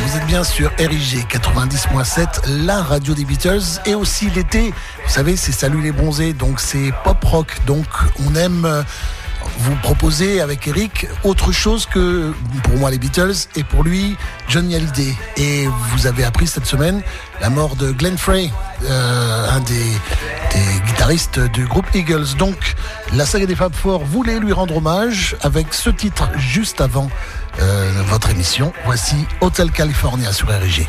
Vous êtes bien sûr RIG 90.7, la radio des Beatles, et aussi l'été. Vous savez, c'est Salut les bronzés, donc c'est pop rock. Donc on aime euh, vous proposer avec Eric autre chose que pour moi les Beatles et pour lui Johnny Hallyday. Et vous avez appris cette semaine la mort de Glenn Frey, euh, un des, guitaristes du groupe Eagles. Donc la saga des Fab Four voulait lui rendre hommage avec ce titre juste avant euh, votre émission. Voici Hotel California sur RG.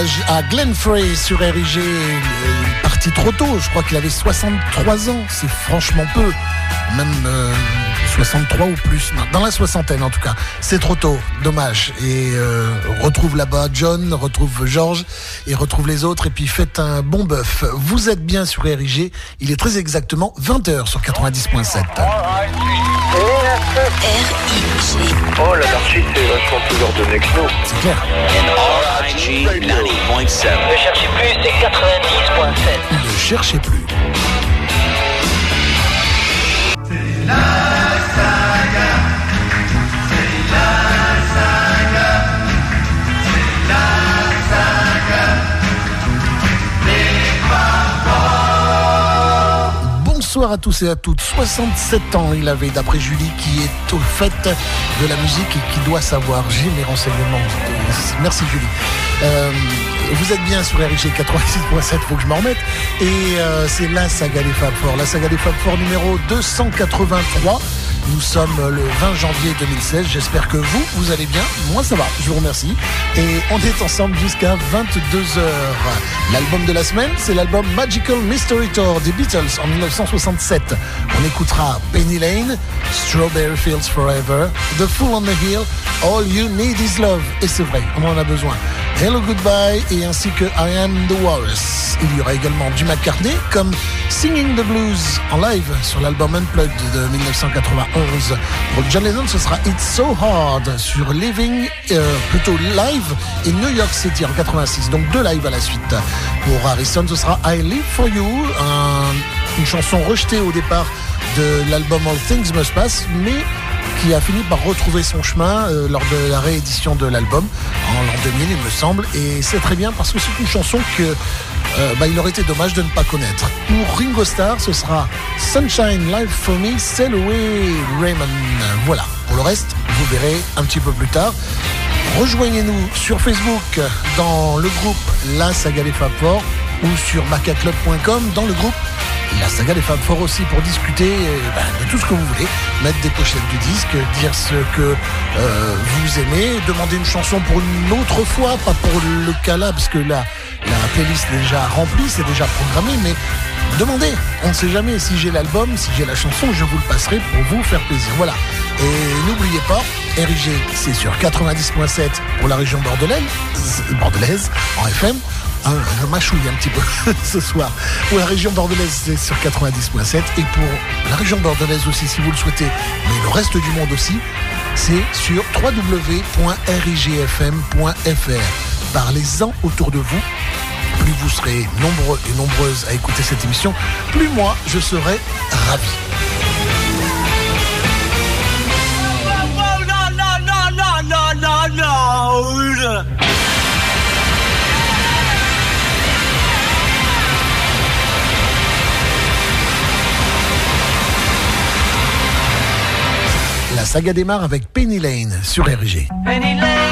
Hommage à Glenn Frey sur RIG, parti trop tôt, je crois qu'il avait 63 ans, c'est franchement peu, même 63 euh, ou plus, dans la soixantaine en tout cas, c'est trop tôt, dommage. Et euh, retrouve là-bas John, retrouve Georges et retrouve les autres et puis faites un bon bœuf. Vous êtes bien sur RIG, il est très exactement 20h sur 90.7. R-I-G. Oh, l'anarchie, c'est vachement plus ordonné que nous. C'est clair. R-I-G 90.7. Ne cherchez plus, c'est 90.7. Ne cherchez plus. C'est la saga. C'est la saga. C'est la saga. Bonsoir à tous et à toutes. 67 ans il avait, d'après Julie, qui est au fait de la musique et qui doit savoir. J'ai mes renseignements. Merci Julie. Euh, vous êtes bien sur RIG 86.7, faut que je m'en remette. Et euh, c'est la saga des Fab Four, la saga des Fab Four numéro 283. Nous sommes le 20 janvier 2016. J'espère que vous, vous allez bien. Moi, ça va. Je vous remercie. Et on est ensemble jusqu'à 22h. L'album de la semaine, c'est l'album Magical Mystery Tour des Beatles en 1967. On écoutera Penny Lane, Strawberry Fields Forever, The Fool on the Hill, All You Need Is Love. Et c'est vrai, on en a besoin. Hello Goodbye et ainsi que I Am the Walrus. Il y aura également du McCartney comme Singing the Blues en live sur l'album Unplugged de 1991. Pour John Lennon, ce sera It's So Hard sur Living, euh, plutôt live, et New York City en 86. Donc deux lives à la suite. Pour Harrison, ce sera I Live For You, une chanson rejetée au départ de l'album All Things Must Pass, mais qui a fini par retrouver son chemin euh, lors de la réédition de l'album en l'an 2000, il me semble. Et c'est très bien parce que c'est une chanson que euh, bah, il aurait été dommage de ne pas connaître. Pour Ringo Starr, ce sera Sunshine Live for Me, Sail Raymond. Voilà. Pour le reste, vous verrez un petit peu plus tard. Rejoignez-nous sur Facebook dans le groupe La Saga des Fab ou sur macaclub.com dans le groupe. La saga des femmes fort aussi pour discuter euh, ben, de tout ce que vous voulez, mettre des pochettes du disque, dire ce que euh, vous aimez, demander une chanson pour une autre fois, pas pour le cas là, parce que la, la playlist est déjà remplie, c'est déjà programmé, mais demandez, on ne sait jamais si j'ai l'album, si j'ai la chanson, je vous le passerai pour vous faire plaisir. Voilà. Et n'oubliez pas, RIG, c'est sur 90.7 pour la région bordelaise, bordelaise en FM. Hein, je mâchouille un petit peu ce soir. Pour la région bordelaise, c'est sur 90.7. Et pour la région bordelaise aussi, si vous le souhaitez, mais le reste du monde aussi, c'est sur www.rigfm.fr. Parlez-en autour de vous. Plus vous serez nombreux et nombreuses à écouter cette émission, plus moi, je serai ravi. Saga démarre avec Penny Lane sur RG. Penny Lane.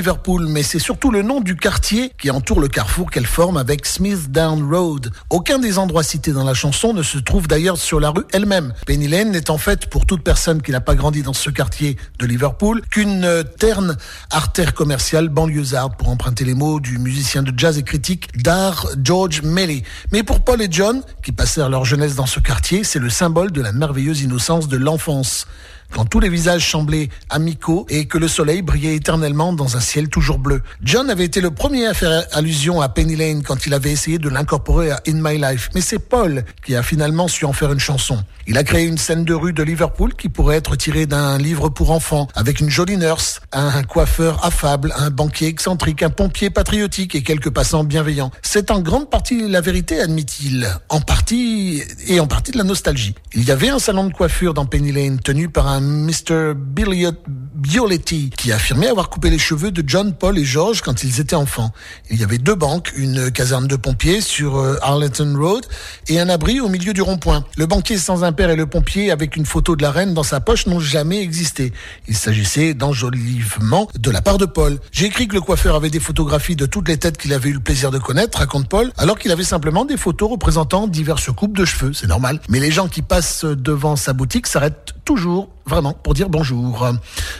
Liverpool, mais c'est surtout le nom du quartier qui entoure le carrefour qu'elle forme avec Smith Down Road. Aucun des endroits cités dans la chanson ne se trouve d'ailleurs sur la rue elle-même. Penny Lane n'est en fait, pour toute personne qui n'a pas grandi dans ce quartier de Liverpool, qu'une terne artère commerciale banlieusarde, pour emprunter les mots du musicien de jazz et critique d'art George Melly. Mais pour Paul et John, qui passèrent leur jeunesse dans ce quartier, c'est le symbole de la merveilleuse innocence de l'enfance quand tous les visages semblaient amicaux et que le soleil brillait éternellement dans un ciel toujours bleu. John avait été le premier à faire allusion à Penny Lane quand il avait essayé de l'incorporer à In My Life, mais c'est Paul qui a finalement su en faire une chanson. Il a créé une scène de rue de Liverpool qui pourrait être tirée d'un livre pour enfants, avec une jolie nurse, un coiffeur affable, un banquier excentrique, un pompier patriotique et quelques passants bienveillants. C'est en grande partie la vérité, admit-il, en partie et en partie de la nostalgie. Il y avait un salon de coiffure dans Penny Lane tenu par un Mr. Billiot Bioletti, qui affirmait avoir coupé les cheveux de John, Paul et George quand ils étaient enfants. Il y avait deux banques, une caserne de pompiers sur euh, Arlington Road et un abri au milieu du rond-point. Le banquier sans un père et le pompier avec une photo de la reine dans sa poche n'ont jamais existé. Il s'agissait d'enjolivement de la part de Paul. J'ai écrit que le coiffeur avait des photographies de toutes les têtes qu'il avait eu le plaisir de connaître, raconte Paul, alors qu'il avait simplement des photos représentant diverses coupes de cheveux, c'est normal. Mais les gens qui passent devant sa boutique s'arrêtent toujours vraiment pour dire bonjour.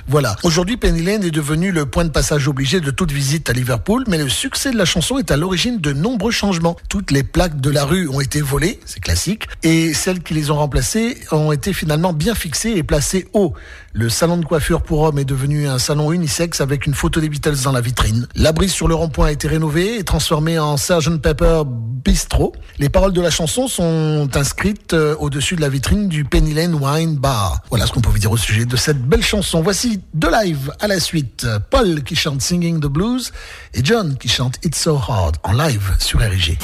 Voilà. Aujourd'hui, Penny Lane est devenu le point de passage obligé de toute visite à Liverpool, mais le succès de la chanson est à l'origine de nombreux changements. Toutes les plaques de la rue ont été volées, c'est classique, et celles qui les ont remplacées ont été finalement bien fixées et placées haut. Le salon de coiffure pour hommes est devenu un salon unisexe avec une photo des Beatles dans la vitrine. L'abri sur le rond-point a été rénové et transformé en Sgt Pepper Bistro. Les paroles de la chanson sont inscrites euh, au-dessus de la vitrine du Penny Lane Wine Bar. Voilà ce qu'on pouvait dire au sujet de cette belle chanson. Voici deux live à la suite. Paul qui chante Singing the Blues et John qui chante It's So Hard en live sur RG.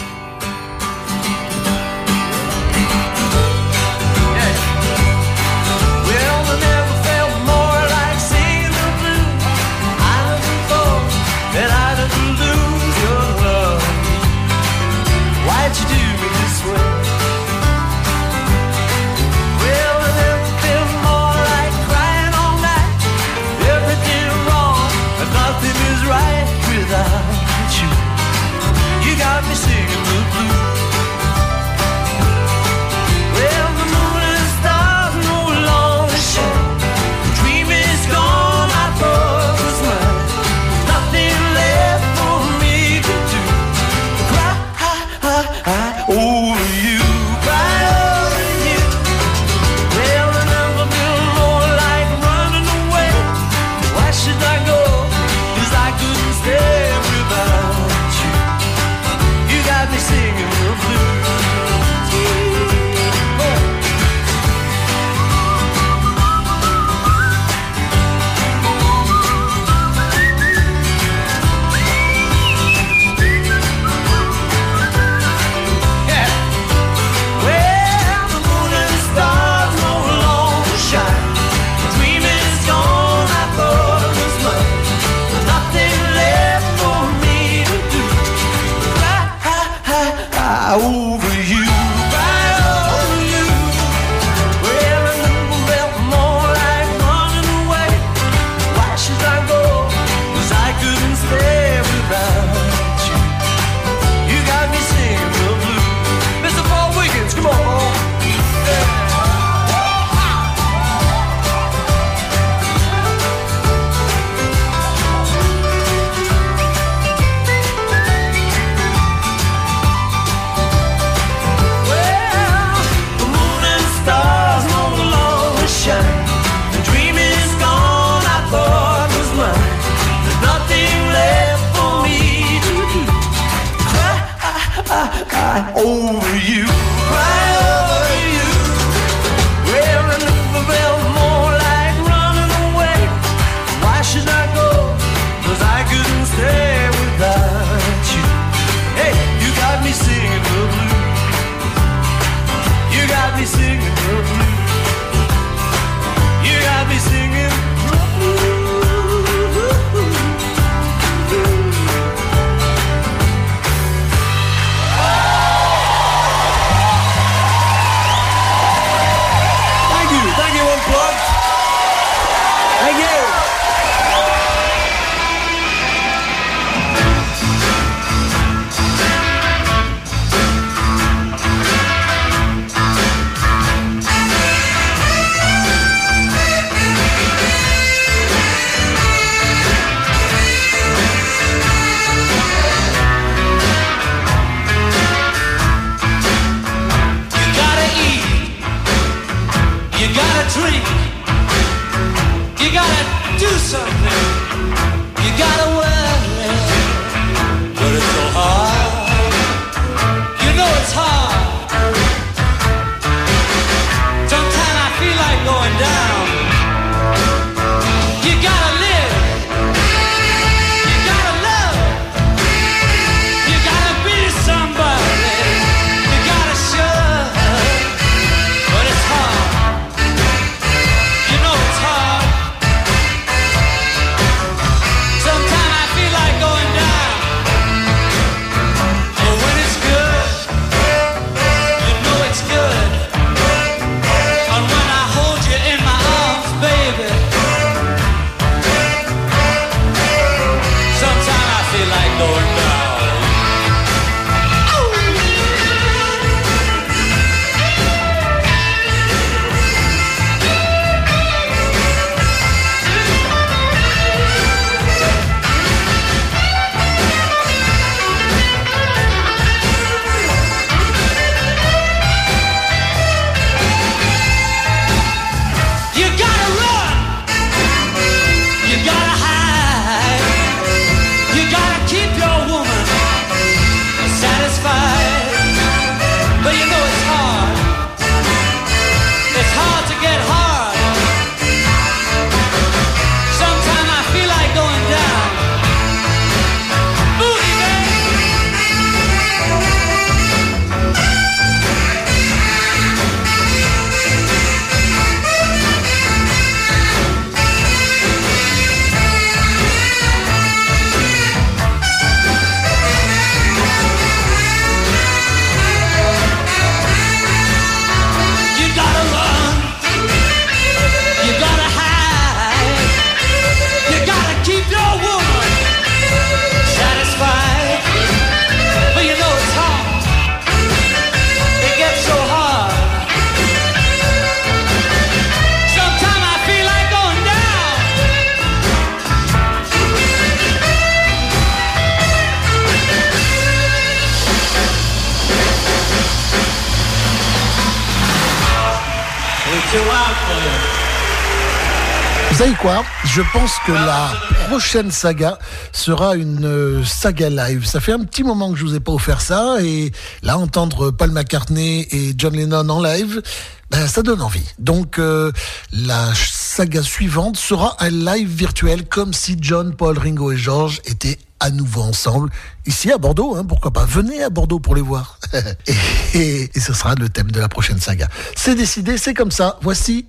Je pense que la prochaine saga sera une euh, saga live. Ça fait un petit moment que je vous ai pas offert ça et là entendre Paul McCartney et John Lennon en live, ben, ça donne envie. Donc euh, la saga suivante sera un live virtuel comme si John, Paul, Ringo et George étaient à nouveau ensemble ici à Bordeaux. Hein, pourquoi pas Venez à Bordeaux pour les voir. et, ce sera le thème de la prochaine saga. C'est décidé, c'est comme ça. Voici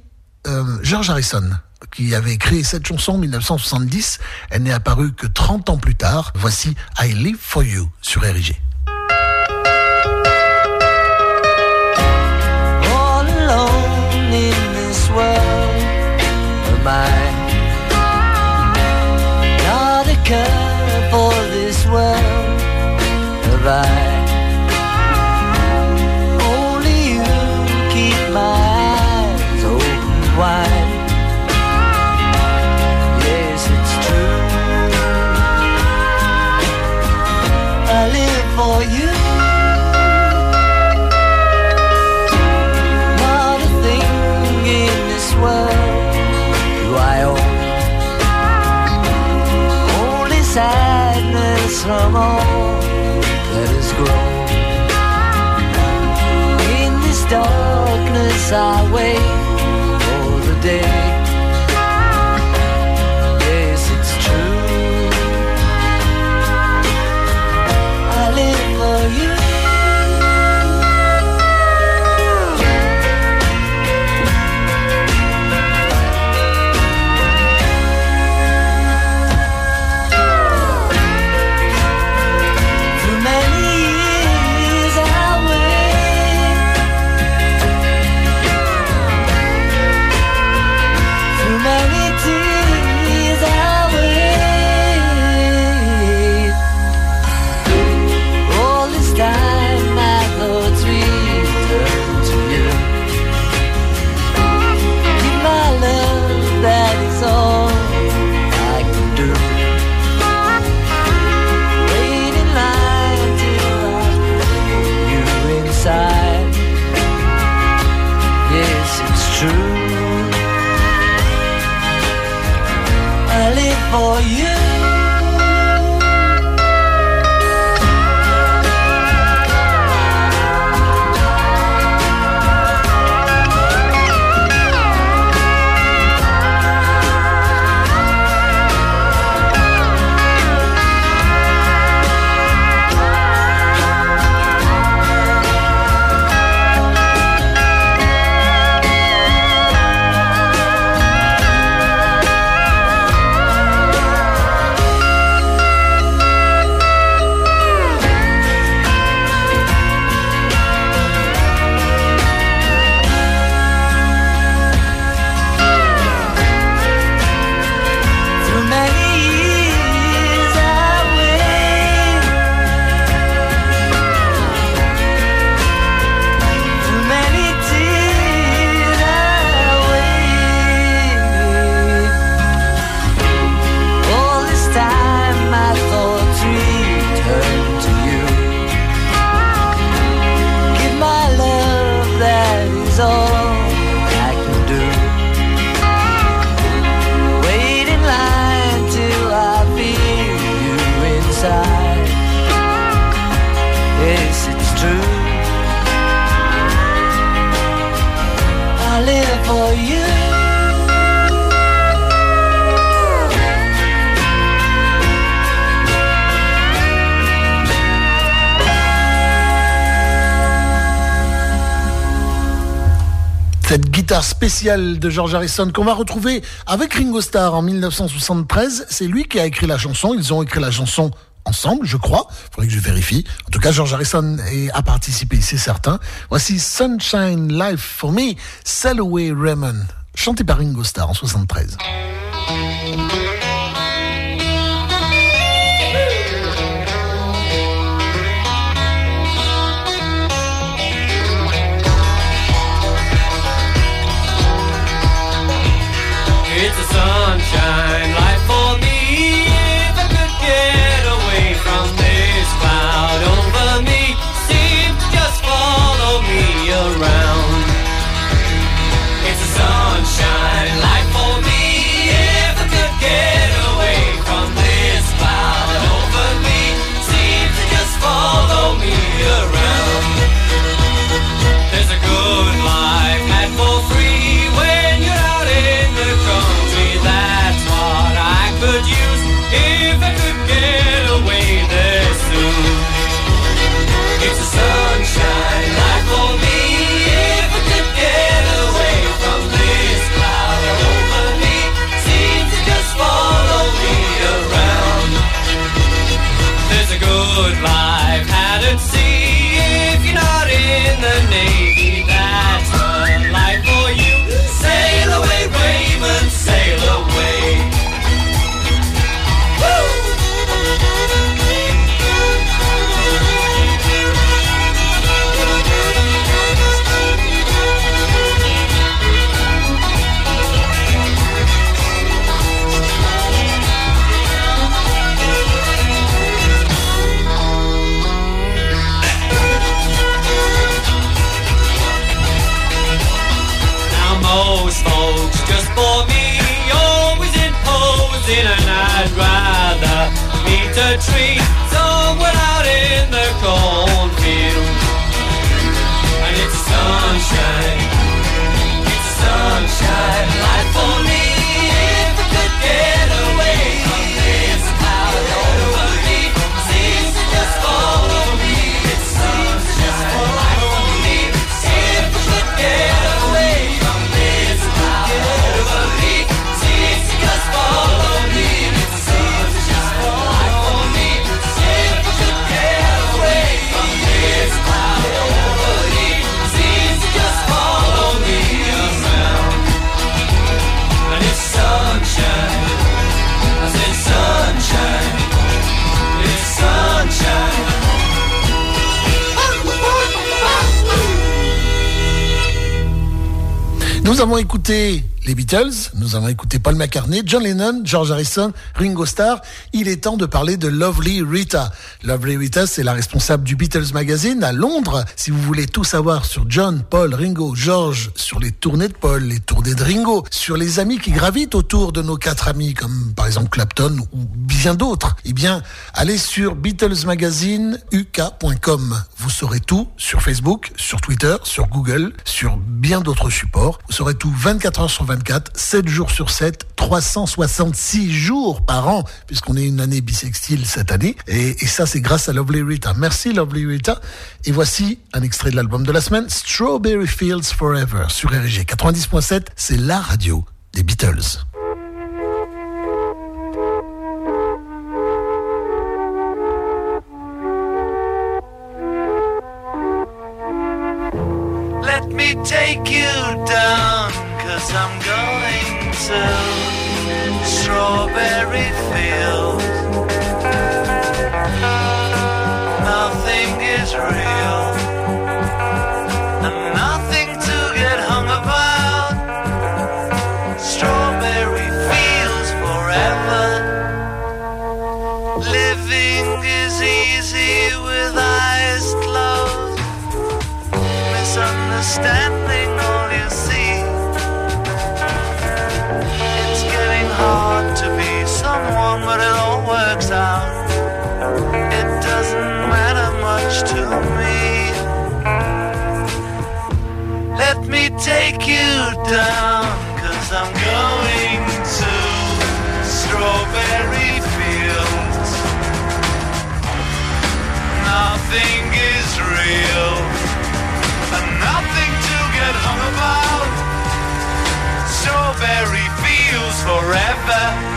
euh, George Harrison qui avait créé cette chanson en 1970. Elle n'est apparue que 30 ans plus tard. Voici I Live For You sur RIG. For this world. From all that has grown. In this darkness I wait for the day. De George Harrison qu'on va retrouver avec Ringo Starr en 1973, c'est lui qui a écrit la chanson. Ils ont écrit la chanson ensemble, je crois. Faudrait que je vérifie. En tout cas, George Harrison a participé, c'est certain. Voici Sunshine Life for Me, Salaway Raymond, chanté par Ringo Starr en 73. Sunshine imposing and I'd rather meet a tree somewhere out in the cornfield. And it's sunshine, it's sunshine life for me. Nous avons écouté les Beatles, nous avons écouté Paul McCartney, John Lennon, George Harrison, Ringo Starr. Il est temps de parler de Lovely Rita. Lovely Rita, c'est la responsable du Beatles Magazine à Londres. Si vous voulez tout savoir sur John, Paul, Ringo, George, sur les tournées de Paul, les tournées de Ringo, sur les amis qui gravitent autour de nos quatre amis, comme par exemple Clapton ou bien d'autres, eh bien, allez sur BeatlesMagazineuk.com. Vous saurez tout sur Facebook, sur Twitter, sur Google, sur bien d'autres supports. Saurez tout 24 heures sur 24, 7 jours sur 7, 366 jours par an, puisqu'on est une année bisextile cette année. Et, ça, c'est grâce à Lovely Rita. Merci Lovely Rita. Et voici un extrait de l'album de la semaine, Strawberry Fields Forever, sur RG 90.7. C'est la radio des Beatles. Take you down, going to Strawberry Fields. Out. It doesn't matter much to me. Let me take you down, cause I'm going to Strawberry Fields. Nothing is real and nothing to get hung about. Strawberry fields forever.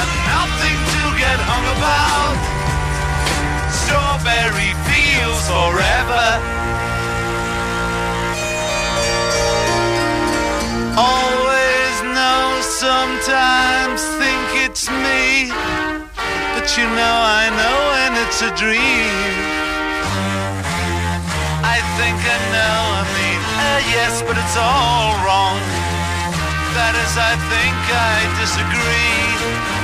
and nothing to get hung about. Strawberry Fields forever. Always know, sometimes think it's me. But you know I know when it's a dream. I think I know, I mean, uh, yes, but it's all wrong. That is, I think I disagree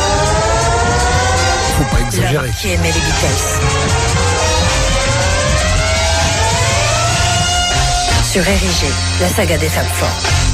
faut pas. Qui aimait les Beatles. Sur Érigé, la saga des Fab Four.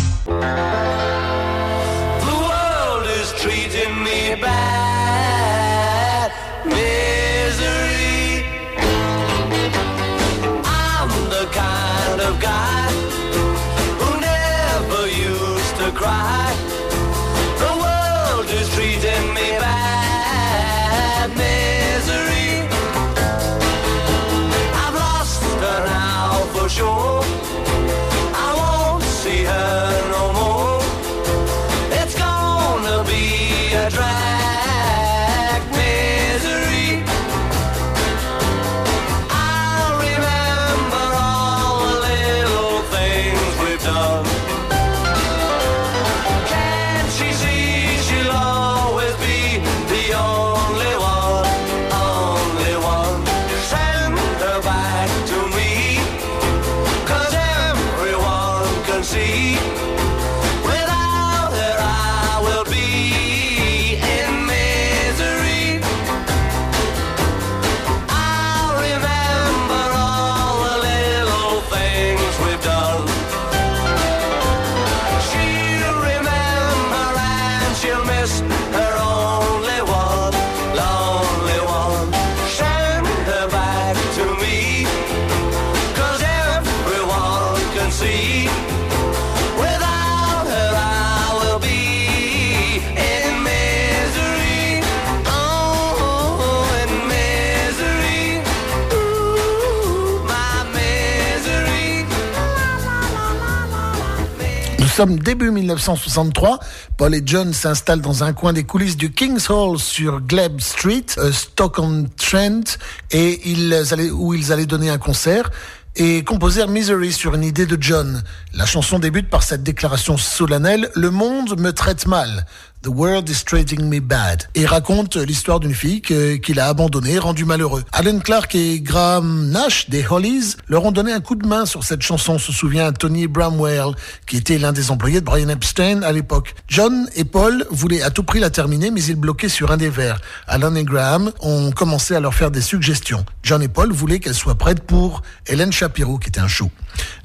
Sommes début 1963. Paul et John s'installent dans un coin des coulisses du King's Hall sur Glebe Street, euh, Stoke-on-Trent, et ils allaient, où ils allaient donner un concert et composèrent Misery sur une idée de John. La chanson débute par cette déclaration solennelle Le monde me traite mal. The World is Treating Me Bad et raconte l'histoire d'une fille qu'il a abandonnée, rendue malheureux. Alan Clark et Graham Nash des Hollies leur ont donné un coup de main sur cette chanson, se souvient Tony Bramwell, qui était l'un des employés de Brian Epstein à l'époque. John et Paul voulaient à tout prix la terminer, mais ils bloquaient sur un des vers. Alan et Graham ont commencé à leur faire des suggestions. John et Paul voulaient qu'elle soit prête pour Helen Shapiro, qui était un show.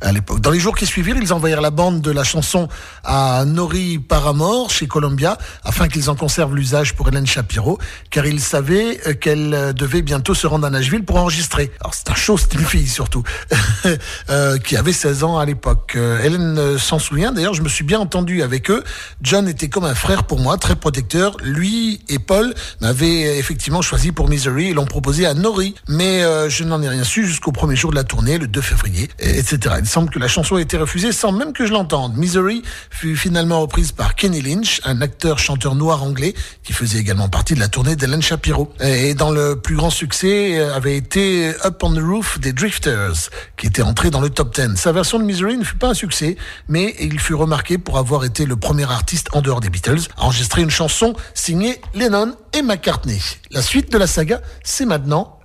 à l'époque. Dans les jours qui suivirent, ils envoyèrent la bande de la chanson à Nori Paramore chez Columbia afin qu'ils en conservent l'usage pour Hélène Shapiro, car ils savaient euh, qu'elle euh, devait bientôt se rendre à Nashville pour enregistrer. Alors c'est un show, c'est une fille surtout, euh, qui avait 16 ans à l'époque. Hélène s'en souvient, d'ailleurs je me suis bien entendu avec eux. John était comme un frère pour moi, très protecteur. Lui et Paul m'avaient effectivement choisi pour Misery et l'ont proposé à Nori, mais je n'en ai rien su jusqu'au premier jour de la tournée, le 2 février, etc. Il semble que la chanson a été refusée sans même que je l'entende. Misery fut finalement reprise par Kenny Lynch, un acteur-chanteur noir anglais qui faisait également partie de la tournée d'Hélène Shapiro. Et dans le plus grand succès euh, avait été Up on the Roof des Drifters, qui était entré dans le top 10. Sa version de Misery ne fut pas un succès, mais il fut remarqué pour avoir été le premier artiste en dehors des Beatles à enregistrer une chanson signée Lennon et McCartney. La suite de la saga, c'est maintenant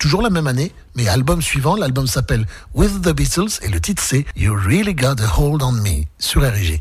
toujours la même année, mais album suivant, l'album s'appelle With the Beatles et le titre c'est You Really Got a Hold on Me sur RG.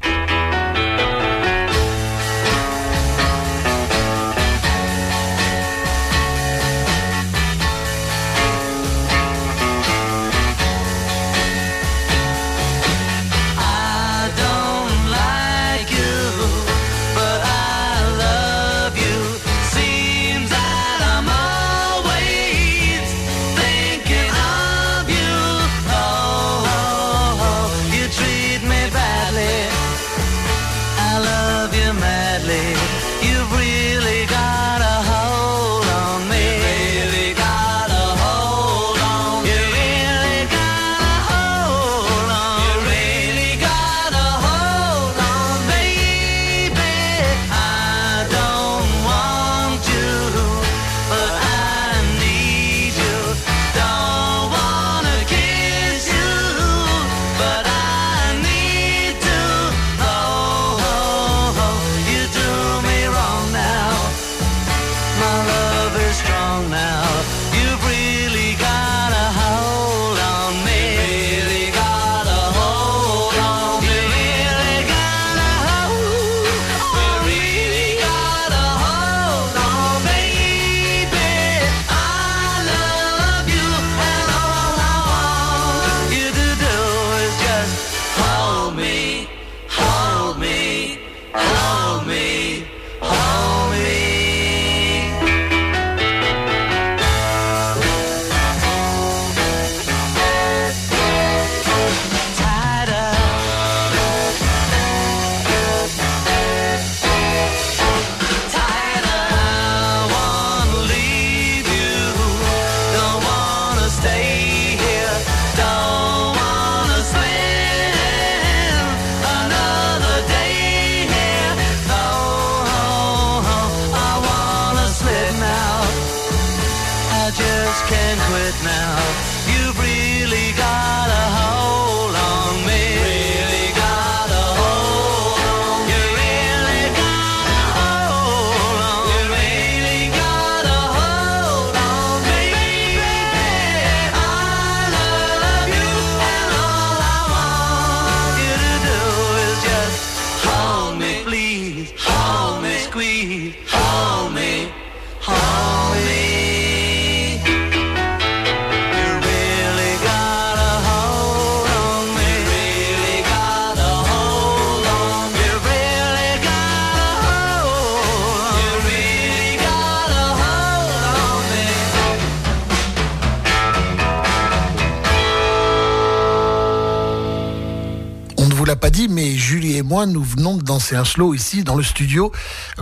Nous venons de danser un slow ici dans le studio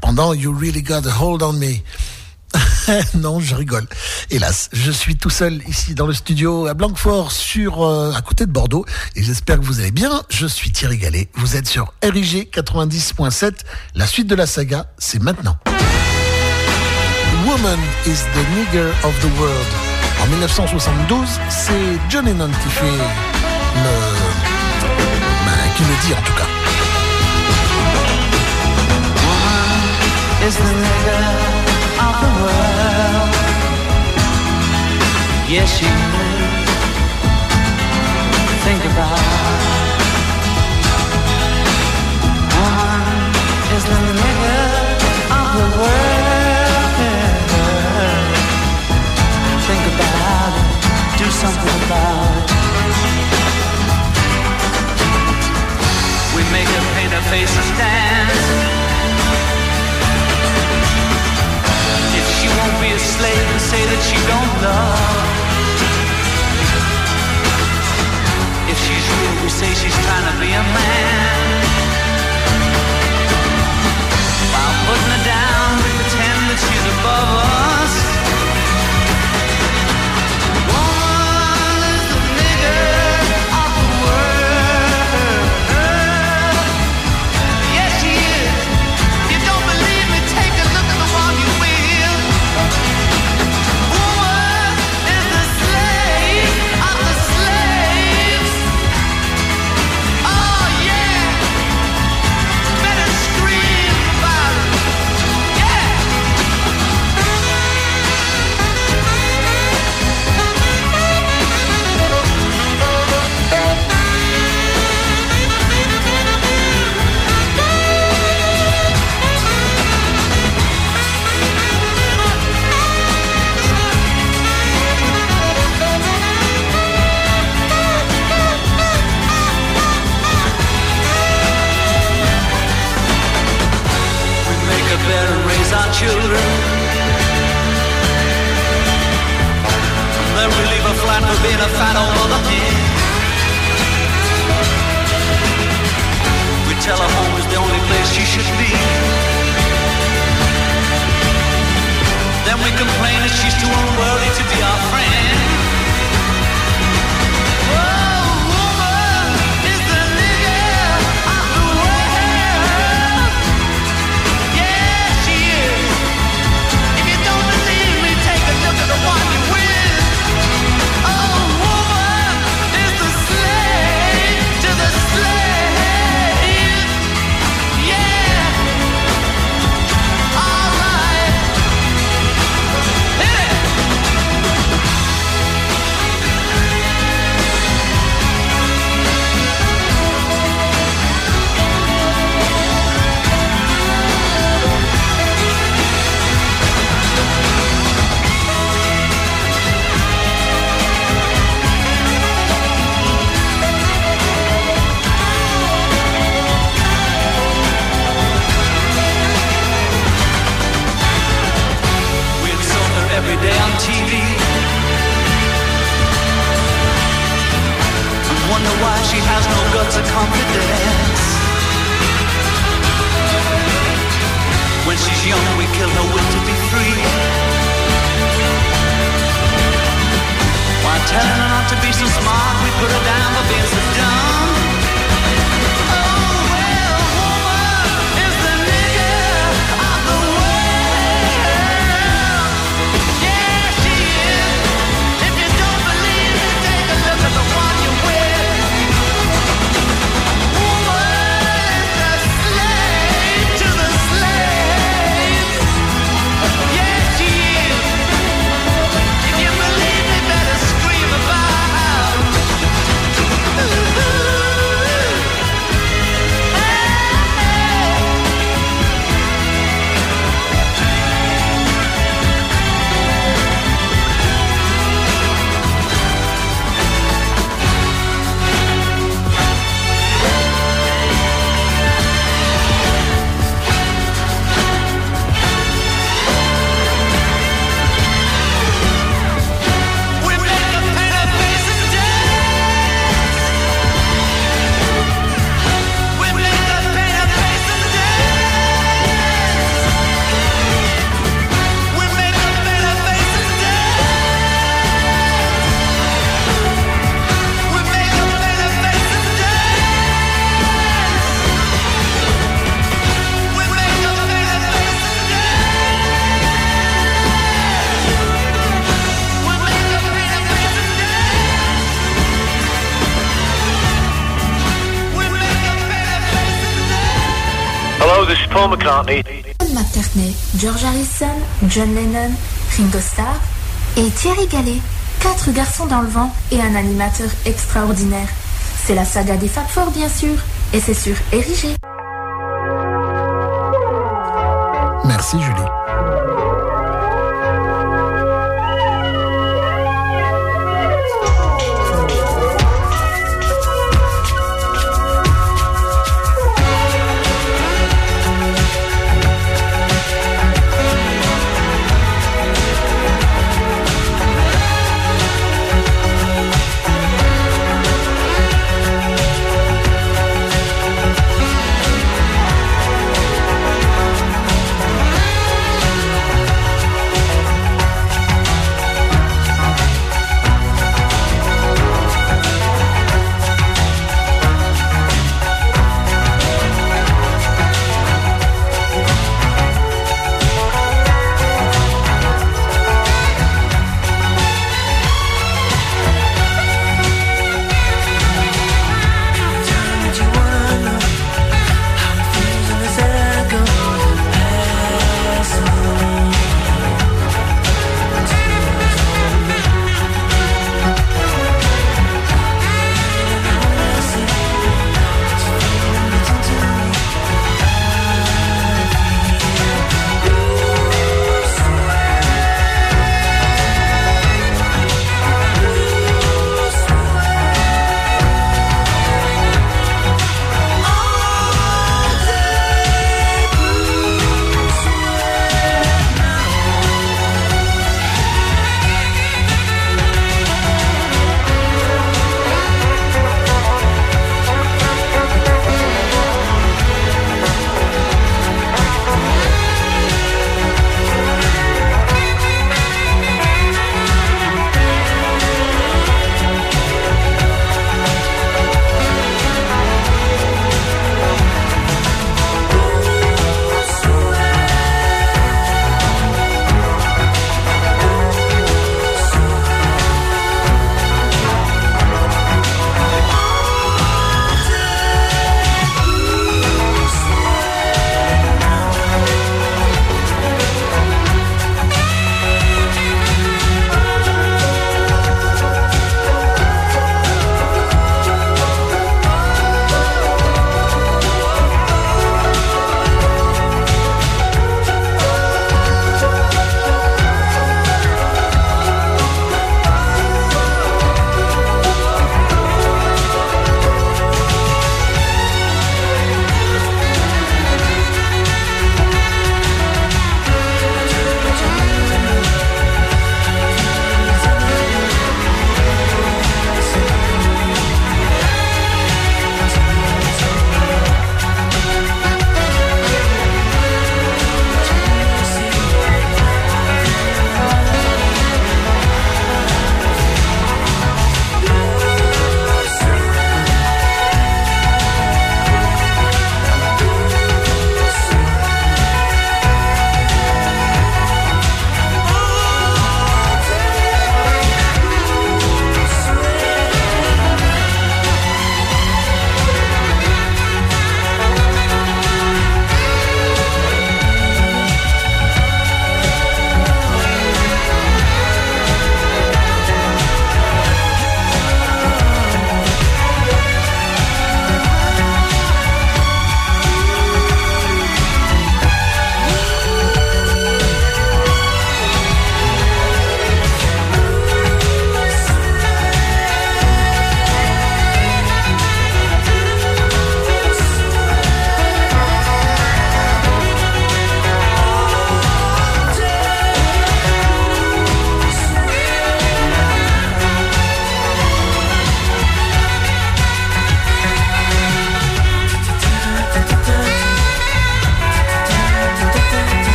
pendant You Really Got a Hold on Me. non, je rigole. Hélas, je suis tout seul ici dans le studio à Blanquefort, sur euh, à côté de Bordeaux, et j'espère que vous allez bien. Je suis Thierry Gallet. Vous êtes sur RIG 90.7. La suite de la saga, c'est maintenant. Woman is the nigger of the world. En 1972, c'est John Lennon qui fait le, qui le dit en tout cas. is the nigger of the world. Yes, think about is the nigger of the world. Think about it, do something face and dance. If she won't be a slave and say that she don't love. If she's real, we say she's trying to be a man. While putting her down, we pretend that she's above children. Then we leave her flat for being a fat old mother hen. We tell her home is the only place she should be. Then we complain that she's too unworthy to be our friend. Confidence. When she's young, we kill her will to be free. John Lennon, Ringo Starr et Thierry Gallet. Quatre garçons dans le vent et un animateur extraordinaire. C'est la saga des Fab Four bien sûr, et c'est sur Érigé. Merci Julie.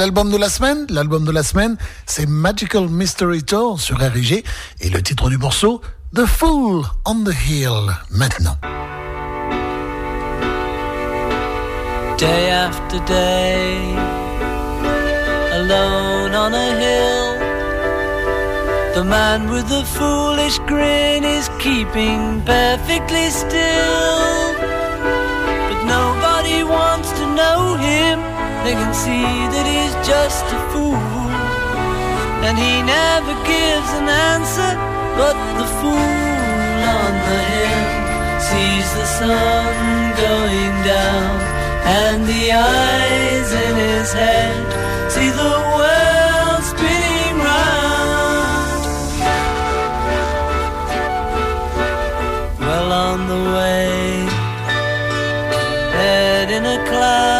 L'album de la semaine. L'album de la semaine, c'est Magical Mystery Tour sur RIG et le titre du morceau, The Fool on the Hill, maintenant. Day after day, alone on a hill. The man with the foolish grin is keeping perfectly still. But nobody wants to know him. They can see that he's just a fool. And he never gives an answer, but the fool on the hill sees the sun going down. And the eyes in his head see the world spinning round. Well on the way, head in a cloud,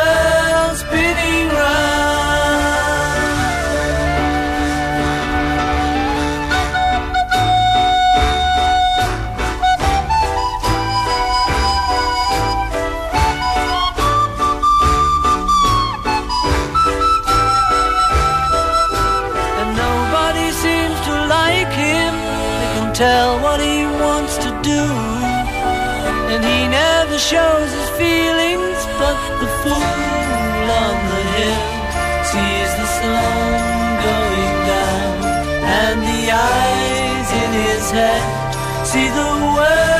tell what he wants to do, and he never shows his feelings. But the fool on the hill sees the sun going down, and the eyes in his head see the world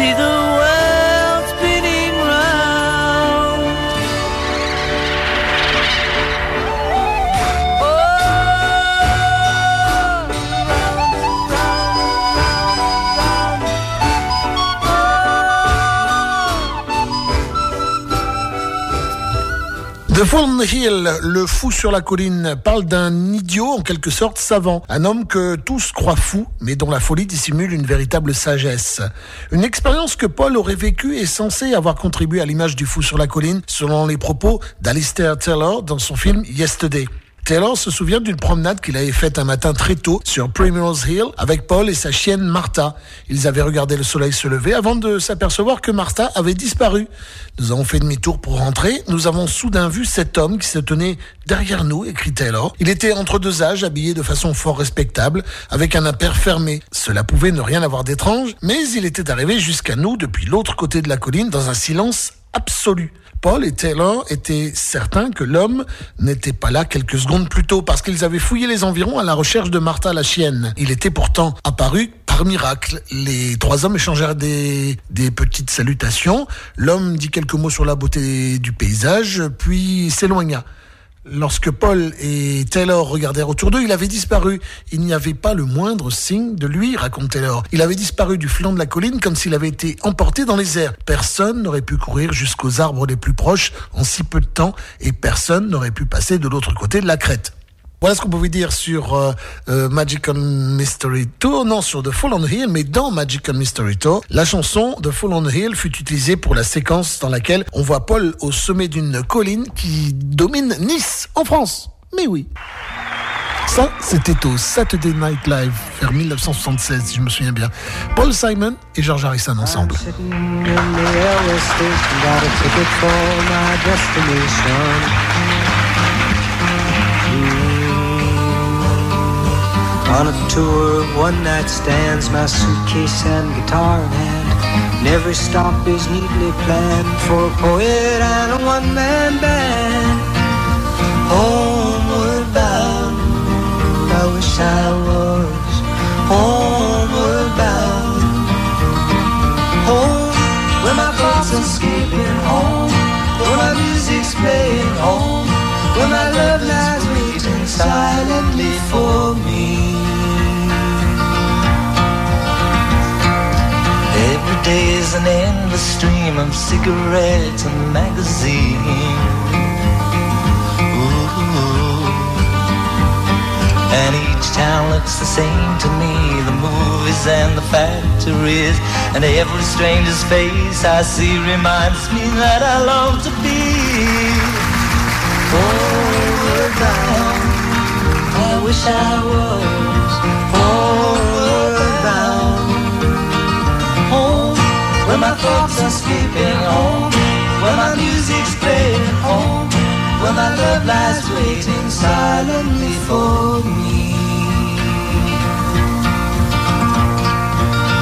see the The the Hill, le fou sur la colline, parle d'un idiot en quelque sorte savant, un homme que tous croient fou, mais dont la folie dissimule une véritable sagesse. Une expérience que Paul aurait vécue est censée avoir contribué à l'image du fou sur la colline, selon les propos d'Alistair Taylor dans son film Yesterday. Taylor se souvient d'une promenade qu'il avait faite un matin très tôt sur Primrose Hill avec Paul et sa chienne Martha. Ils avaient regardé le soleil se lever avant de s'apercevoir que Martha avait disparu. Nous avons fait demi-tour pour rentrer. Nous avons soudain vu cet homme qui se tenait derrière nous, écrit Taylor. Il était entre deux âges, habillé de façon fort respectable, avec un impair fermé. Cela pouvait ne rien avoir d'étrange, mais il était arrivé jusqu'à nous depuis l'autre côté de la colline dans un silence absolu. Paul et Taylor étaient certains que l'homme n'était pas là quelques secondes plus tôt parce qu'ils avaient fouillé les environs à la recherche de Martha la chienne. Il était pourtant apparu par miracle. Les trois hommes échangèrent des, des petites salutations. L'homme dit quelques mots sur la beauté du paysage, puis s'éloigna. Lorsque Paul et Taylor regardèrent autour d'eux, il avait disparu. Il n'y avait pas le moindre signe de lui, raconte Taylor. Il avait disparu du flanc de la colline comme s'il avait été emporté dans les airs. Personne n'aurait pu courir jusqu'aux arbres les plus proches en si peu de temps et personne n'aurait pu passer de l'autre côté de la crête. Voilà ce qu'on pouvait dire sur euh, euh, Magical Mystery Tour, non sur The Fall on the Hill, mais dans Magical Mystery Tour, la chanson The Fall on the Hill fut utilisée pour la séquence dans laquelle on voit Paul au sommet d'une colline qui domine Nice, en France. Mais oui. Ça, c'était au Saturday Night Live, vers 1976, je me souviens bien. Paul Simon et George Harrison ensemble. On a tour of one night stands, my suitcase and guitar in hand. And every stop is neatly planned for a poet and a one-man band. Homeward bound, I wish I was homeward bound. Home, where my thoughts are escaping home, where my music's playing home, where my love lies waiting silently for me. Every day is an endless stream of cigarettes and magazines. And each town looks the same to me The movies and the factories And every stranger's face I see Reminds me that I long to be bound I wish I was My thoughts are escaping home. Where my music's playing home. Where my love lies waiting silently for me.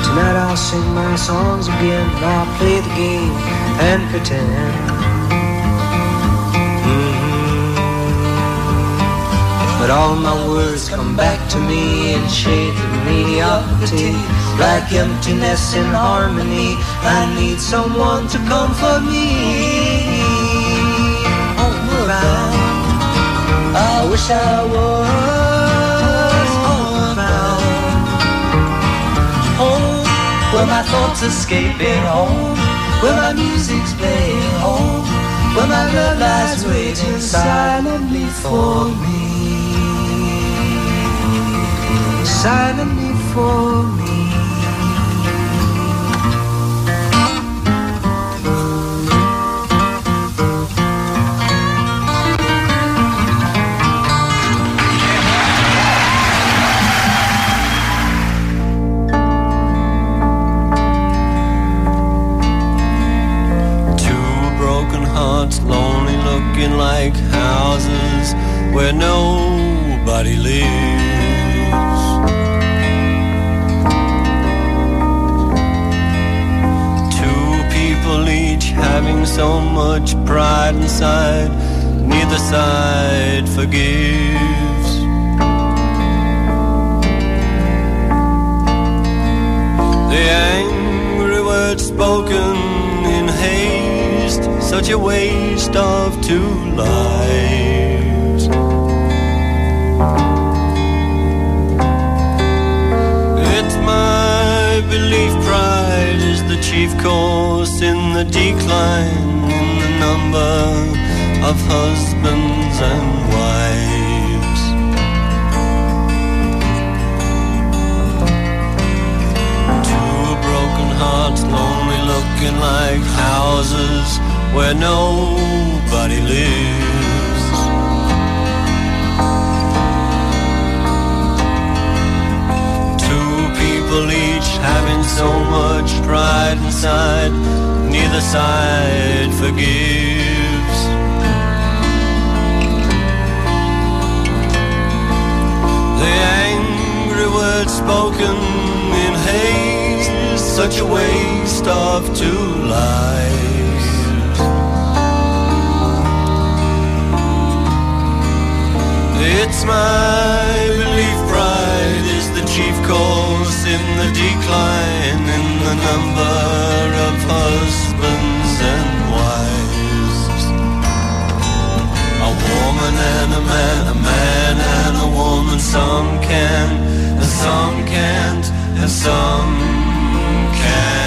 Tonight I'll sing my songs again. And I'll play the game and pretend. Mhm. But all my words come back to me in shades of mediocrity Like emptiness in harmony. I need someone to comfort me. Homeward bound I wish I was Home where my thoughts escaping home. Where my music's playing home. Where my love lies waiting silently for me. Silently for me side forgives. The angry words spoken in haste, such a waste of two lives. It's my belief pride is the chief cause in the decline in the number of husbands looking like houses where nobody lives. Two people each having so much pride inside, neither side forgives. The angry words spoken in haste is such a waste of two lives. It's my belief pride is the chief cause in the decline in the number of husbands and wives. A woman and a man, a man and a woman, some can and some can't and some can.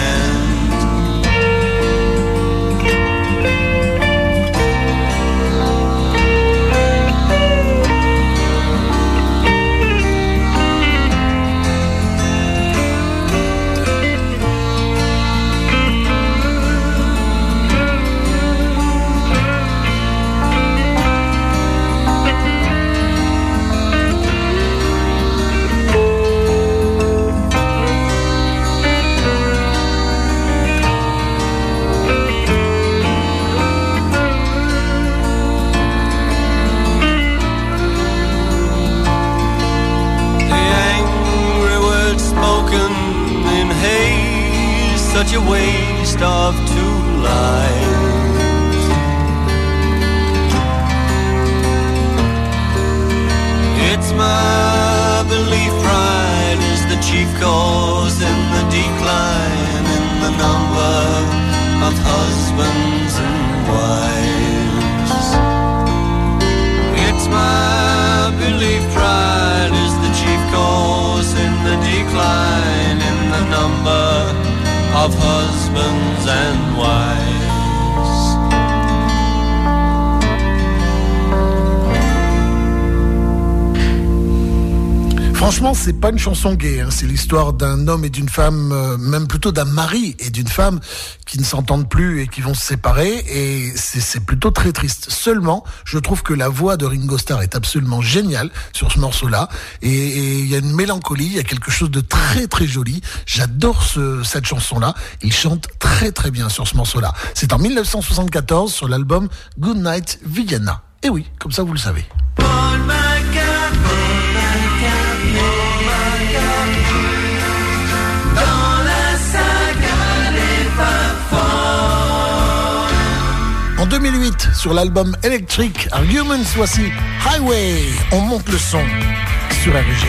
Pas une chanson gay. hein. C'est l'histoire d'un homme et d'une femme, euh, même plutôt d'un mari et d'une femme qui ne s'entendent plus et qui vont se séparer. Et c'est plutôt très triste. Seulement, je trouve que la voix de Ringo Starr est absolument géniale sur ce morceau-là. Et il y a une mélancolie, il y a quelque chose de très très joli. J'adore ce- cette chanson-là. Il chante très très bien sur ce morceau-là. C'est en 1974 sur l'album Good Night Vienna. Et oui, comme ça vous le savez. 2008, sur l'album Electric Arguments, voici Highway. On monte le son sur RG.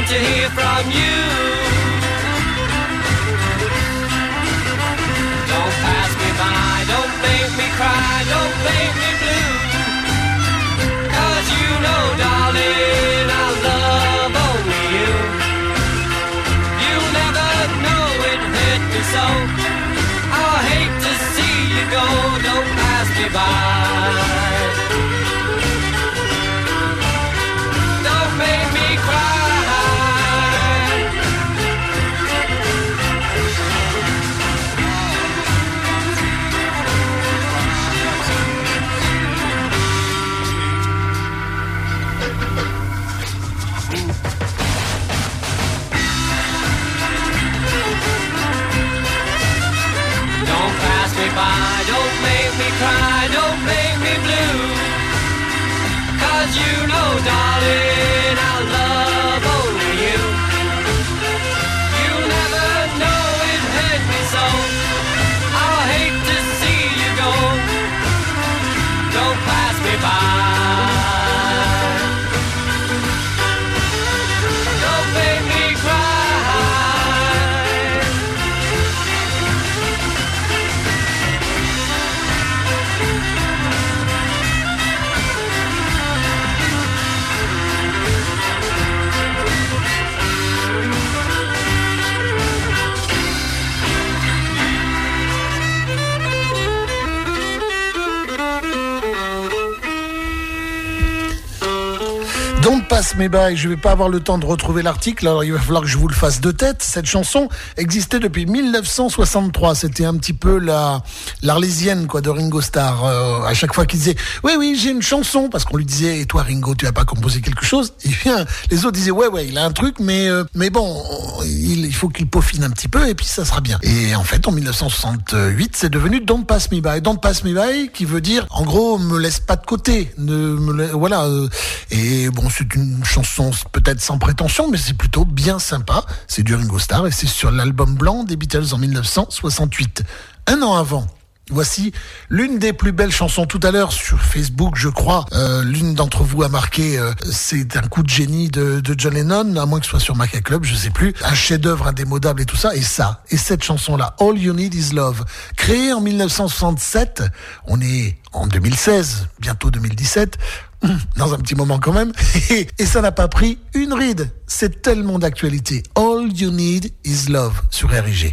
Waiting to hear from you. Don't pass me by, don't make me cry, don't make me blue. Cause you know, darling, I love only you. You'll never know it hurt me so. I'll hate to see you go, don't pass me by. You know, darling, I Don't pass me by, je vais pas avoir le temps de retrouver l'article, alors il va falloir que je vous le fasse de tête. Cette chanson existait depuis 1963, c'était un petit peu la l'arlésienne quoi de Ringo Starr. Euh, à chaque fois qu'il disait "Oui oui, j'ai une chanson" parce qu'on lui disait "Et toi Ringo, tu as pas composé quelque chose? Et bien les autres disaient "Ouais ouais, il a un truc mais euh, mais bon, il, faut qu'il peaufine un petit peu et puis ça sera bien." Et en fait, en 1968, c'est devenu Don't pass me by. Don't pass me by qui veut dire en gros me laisse pas de côté, ne me voilà euh, et bon, c'est une chanson peut-être sans prétention, mais c'est plutôt bien sympa. C'est du Ringo Starr et c'est sur l'album blanc des Beatles en 1968. Un an avant, Voici l'une des plus belles chansons tout à l'heure sur Facebook, je crois. Euh, l'une d'entre vous a marqué, euh, c'est un coup de génie de, John Lennon, à moins que ce soit sur Maca Club, je sais plus. Un chef-d'œuvre indémodable et tout ça. Et ça, et cette chanson-là, All You Need Is Love, créée en 1967. On est en 2016, bientôt 2017 dans un petit moment quand même. Et ça n'a pas pris une ride. C'est tellement d'actualité. All you need is love sur RIG.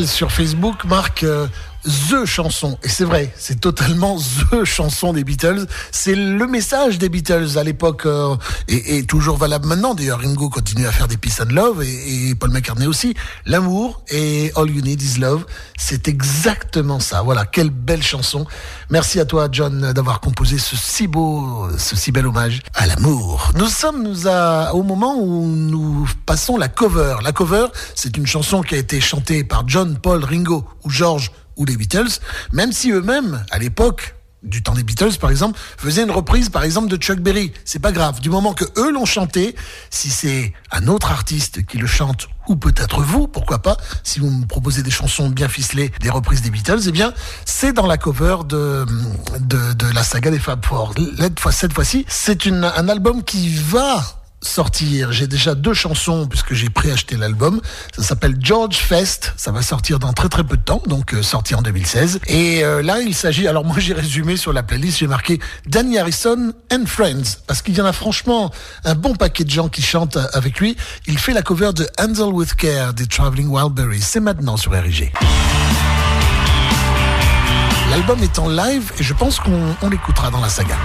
sur Facebook, Marc, euh, The chanson. Et c'est vrai, c'est totalement The chanson des Beatles. C'est le message des Beatles à l'époque euh, et, et toujours valable maintenant. D'ailleurs, Ringo continue à faire des Peace and Love et, et Paul McCartney aussi. L'amour et All You Need Is Love, c'est exactement ça. Voilà, quelle belle chanson. Merci à toi, John, d'avoir composé ce si beau, ce si bel hommage à l'amour. Nous sommes à, au moment où nous passons la cover. La cover, c'est une chanson qui a été chantée par John, Paul, Ringo ou George ou les Beatles, même si eux-mêmes, à l'époque, du temps des Beatles, par exemple, faisaient une reprise, par exemple, de Chuck Berry. C'est pas grave. Du moment que eux l'ont chanté, si c'est un autre artiste qui le chante, ou peut-être vous, pourquoi pas, si vous me proposez des chansons bien ficelées, des reprises des Beatles, eh bien, c'est dans la cover de, de, de la saga des Fab Four. Cette fois- Cette fois-ci, c'est un album qui va sortir. J'ai déjà deux chansons puisque j'ai préacheté l'album. Ça s'appelle George Fest. Ça va sortir dans très très peu de temps, donc euh, sorti en 2016. Et euh, là, il s'agit. Alors moi, j'ai résumé sur la playlist. J'ai marqué Danny Harrison and Friends parce qu'il y en a franchement un bon paquet de gens qui chantent euh, avec lui. Il fait la cover de Handle with Care des Traveling Wildberries. C'est maintenant sur RIG. L'album est en live et je pense qu'on on l'écoutera dans la saga.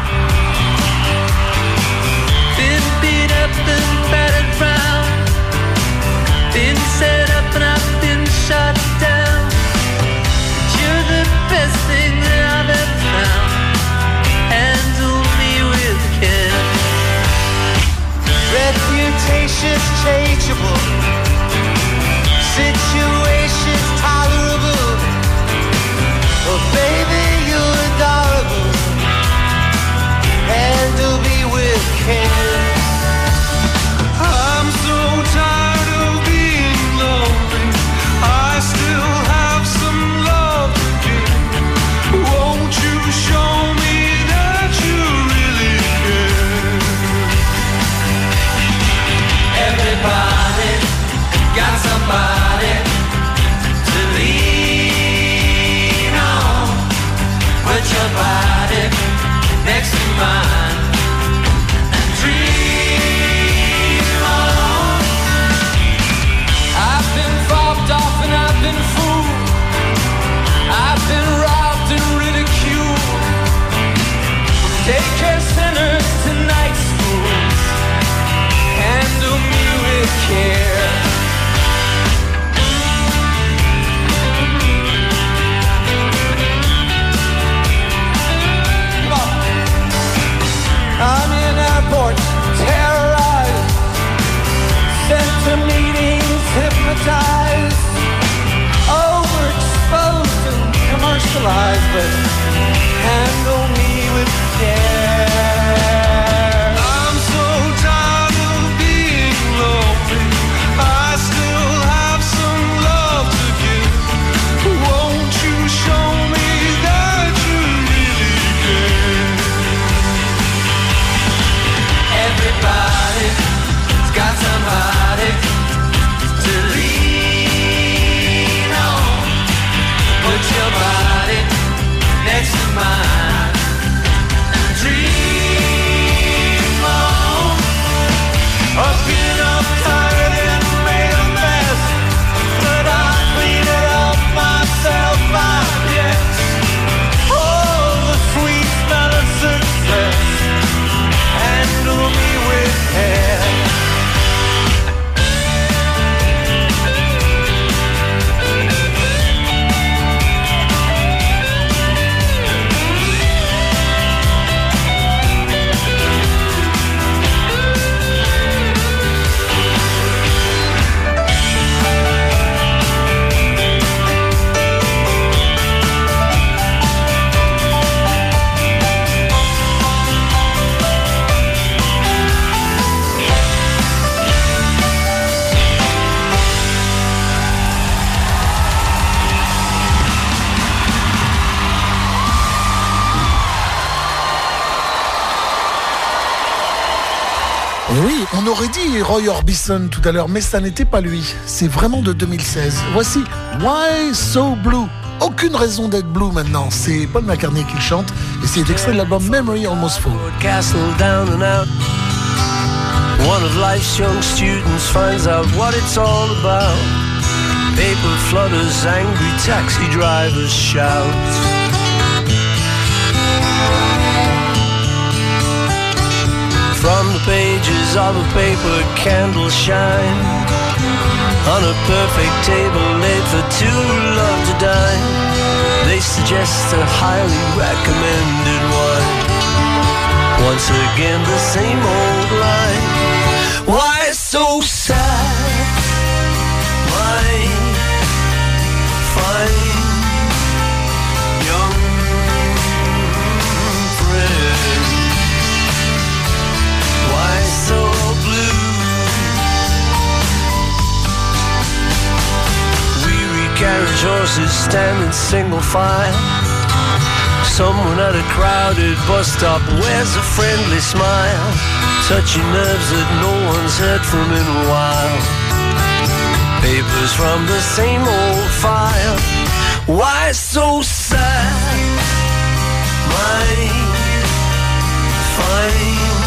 Roy Orbison tout à l'heure, mais ça n'était pas lui. C'est vraiment de 2016. Voici Why So Blue. Aucune raison d'être blue maintenant. C'est Paul McCartney qui le chante et c'est extrait de l'album Memory Almost Full. One of life's young students finds out what it's all about. Paper flutters, angry taxi drivers shout. The pages of a paper candle shine. On a perfect table laid for two love to dine. They suggest a highly recommended wine. Once again the same old line horses standing single file. Someone at a crowded bus stop wears a friendly smile, touching nerves that no one's heard from in a while. Papers from the same old file. Why so sad? My fine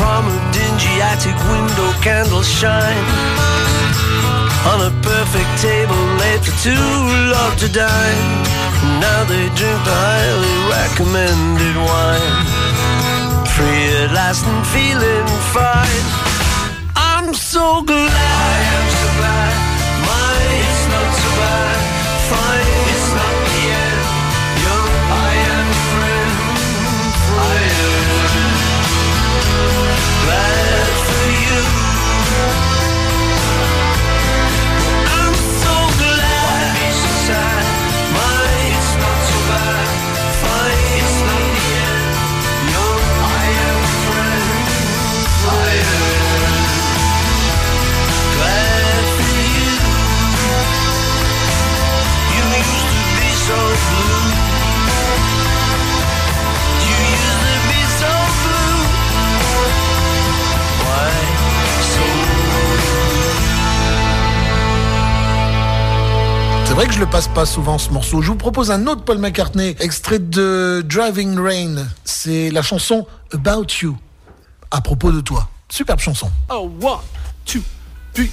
From a dingy attic window, candles shine on a perfect table laid for two love to dine. Now they drink the highly recommended wine. Free at last and feeling fine. I'm so glad. Vrai que je le passe pas souvent ce morceau. Je vous propose un autre Paul McCartney, extrait de Driving Rain. C'est la chanson About You. À propos de toi. Superbe chanson. Oh, one, two, three.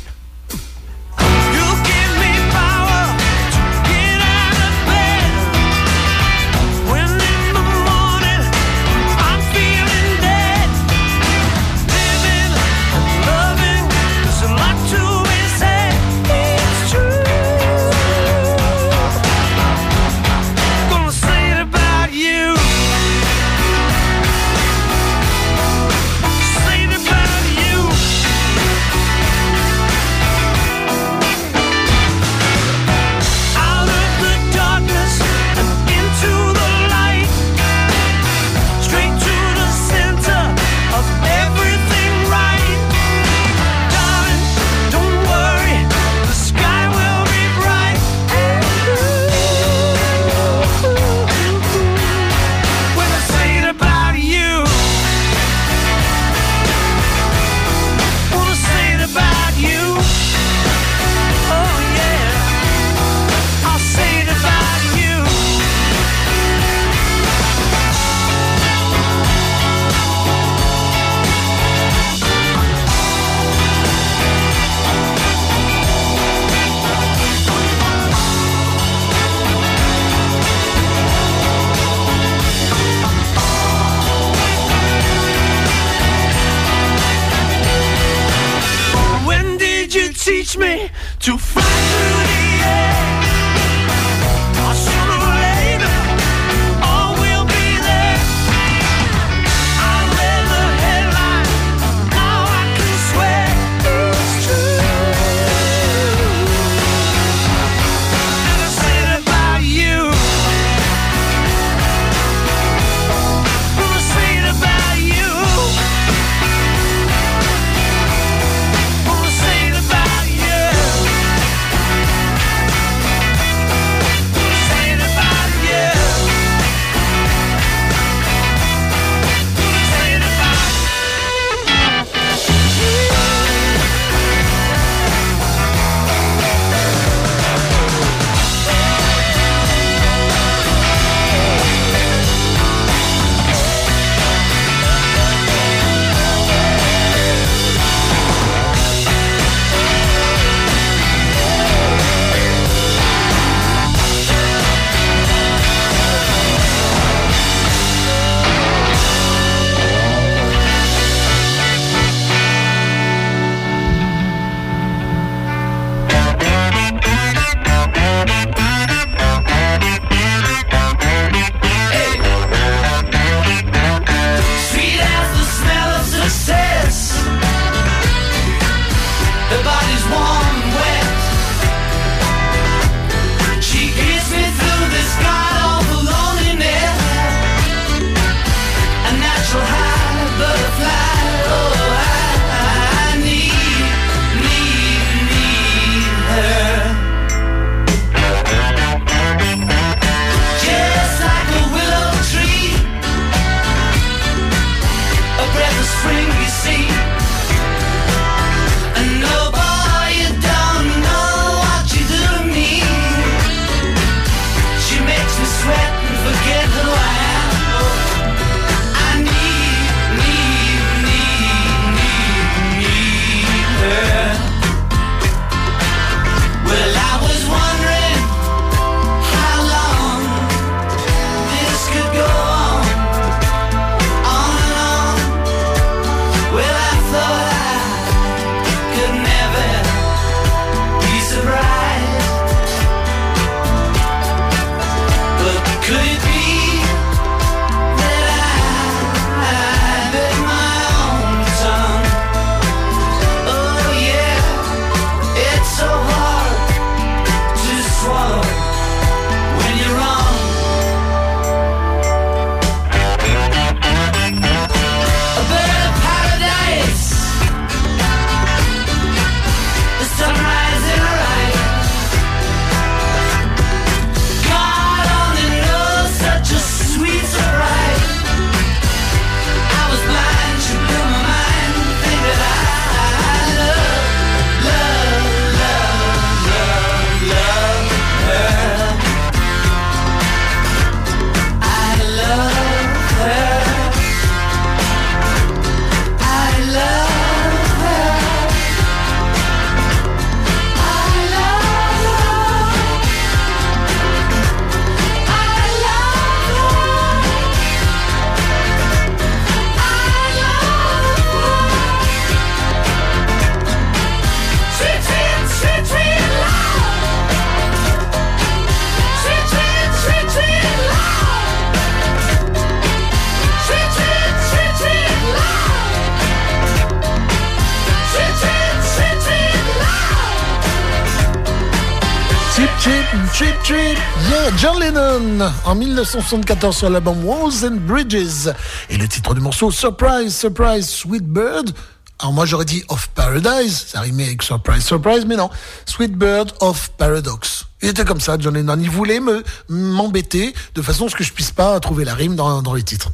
En 1974 sur l'album Walls and Bridges. Et le titre du morceau Surprise, Surprise, Sweet Bird. Alors moi j'aurais dit Of Paradise, ça rimait avec Surprise, Surprise, mais non. Sweet Bird of Paradox. Il était comme ça, John Lennon. Il voulait me m'embêter de façon à ce que je puisse pas trouver la rime dans, dans les titres.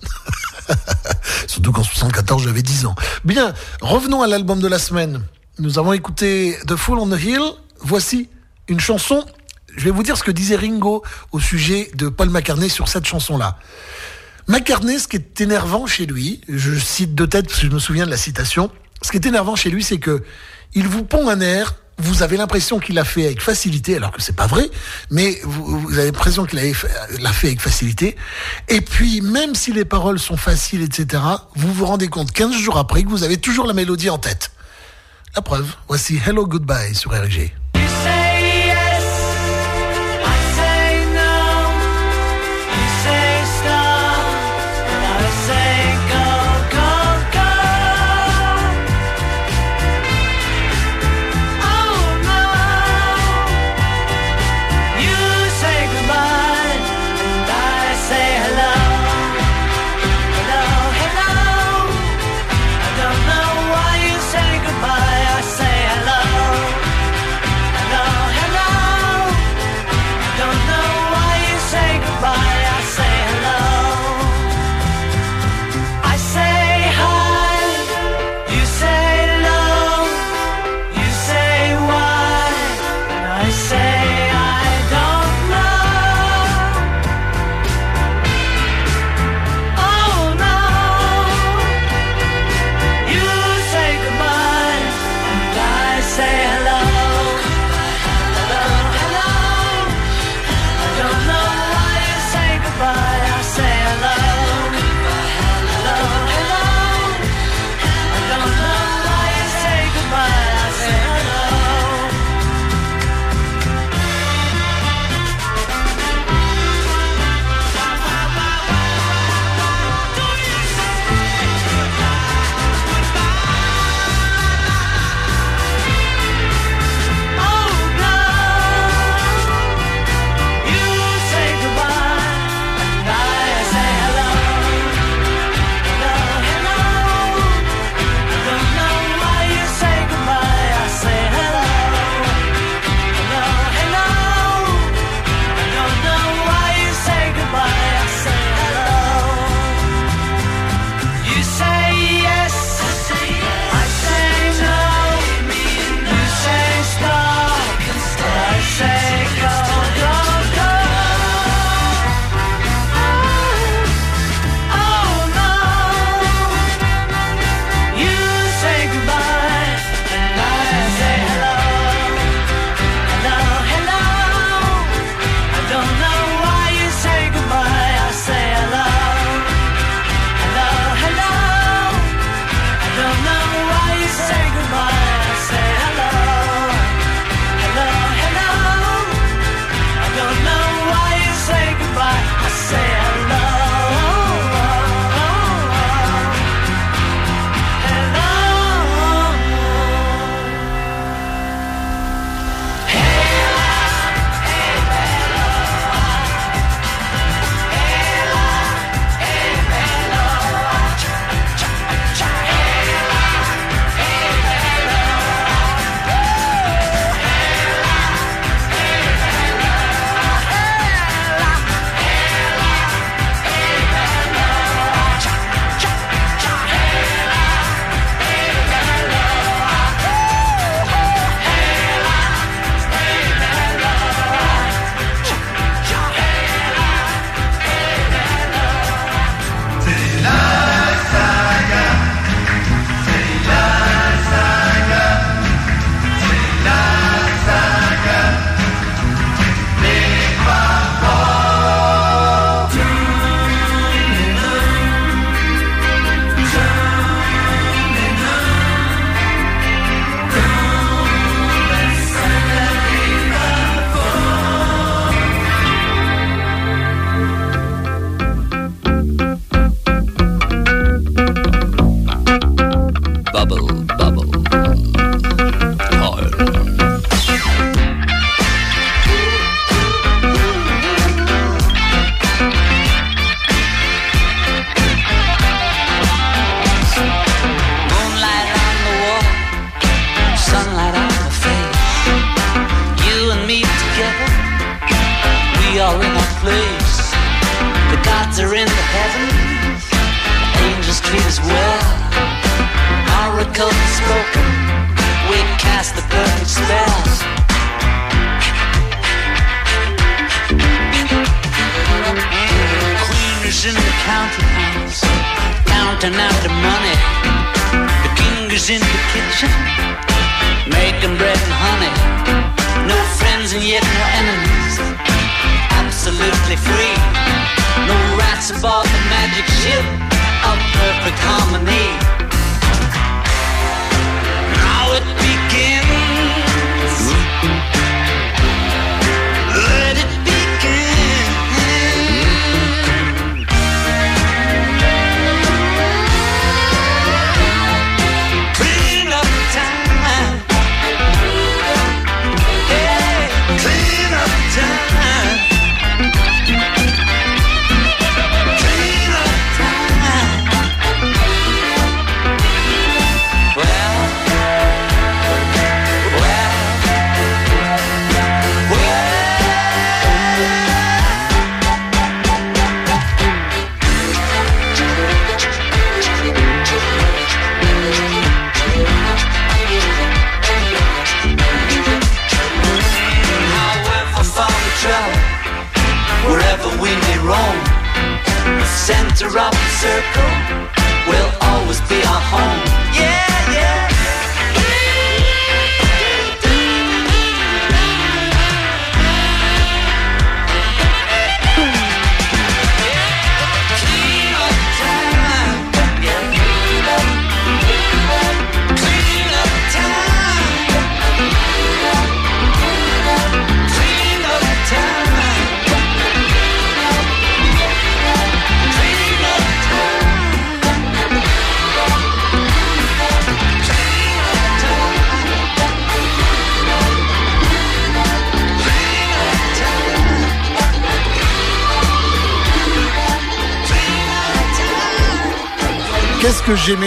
Surtout qu'en 74 j'avais 10 ans. Bien, revenons à l'album de la semaine. Nous avons écouté The Fool on the Hill. Voici une chanson. Je vais vous dire ce que disait Ringo au sujet de Paul McCartney sur cette chanson-là. McCartney, ce qui est énervant chez lui, je cite de tête parce que je me souviens de la citation, ce qui est énervant chez lui, c'est que il vous pond un air, vous avez l'impression qu'il l'a fait avec facilité, alors que c'est pas vrai, mais vous, vous avez l'impression qu'il l'a fait- avec facilité. Et puis, même si les paroles sont faciles, etc., vous vous rendez compte 15 jours après que vous avez toujours la mélodie en tête. La preuve, voici Hello Goodbye sur RG.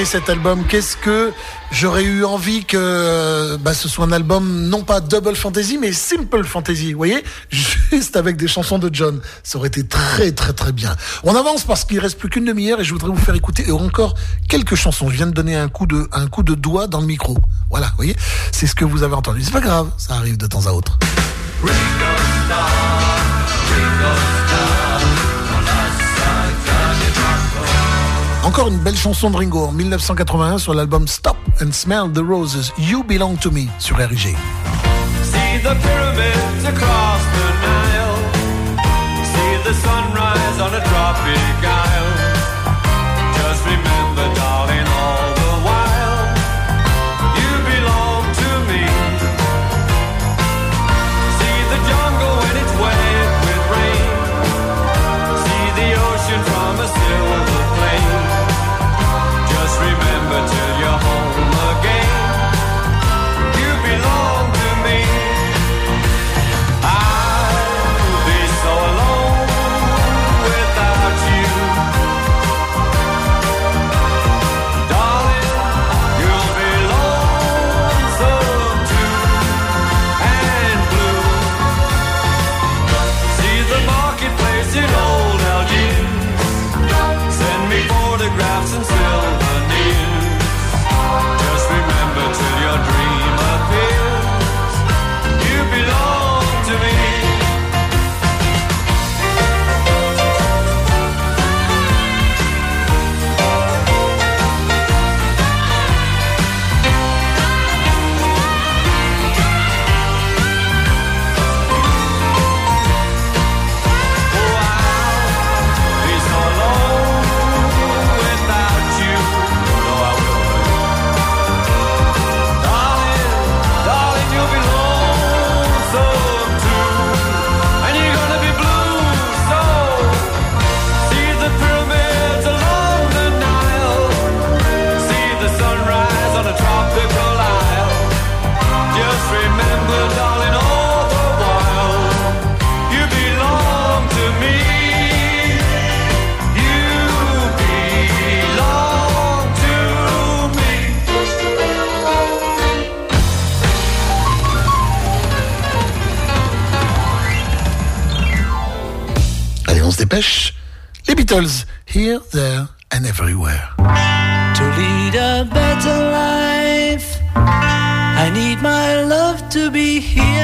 Cet album Qu'est-ce que j'aurais eu envie que bah, ce soit un album non pas double fantasy mais simple fantasy, vous voyez Juste avec des chansons de John. Ça aurait été très très très bien. On avance parce qu'il reste plus qu'une demi-heure et je voudrais vous faire écouter encore quelques chansons. Je viens de donner un coup de un coup de doigt dans le micro. Voilà, vous voyez C'est ce que vous avez entendu. C'est pas grave, ça arrive de temps à autre. Encore une belle chanson de Ringo en 1981 sur l'album Stop and Smell the Roses, You Belong to Me sur isle. Dépêche. Les Beatles, Here, There and Everywhere. To lead a better life, I need my love to be here.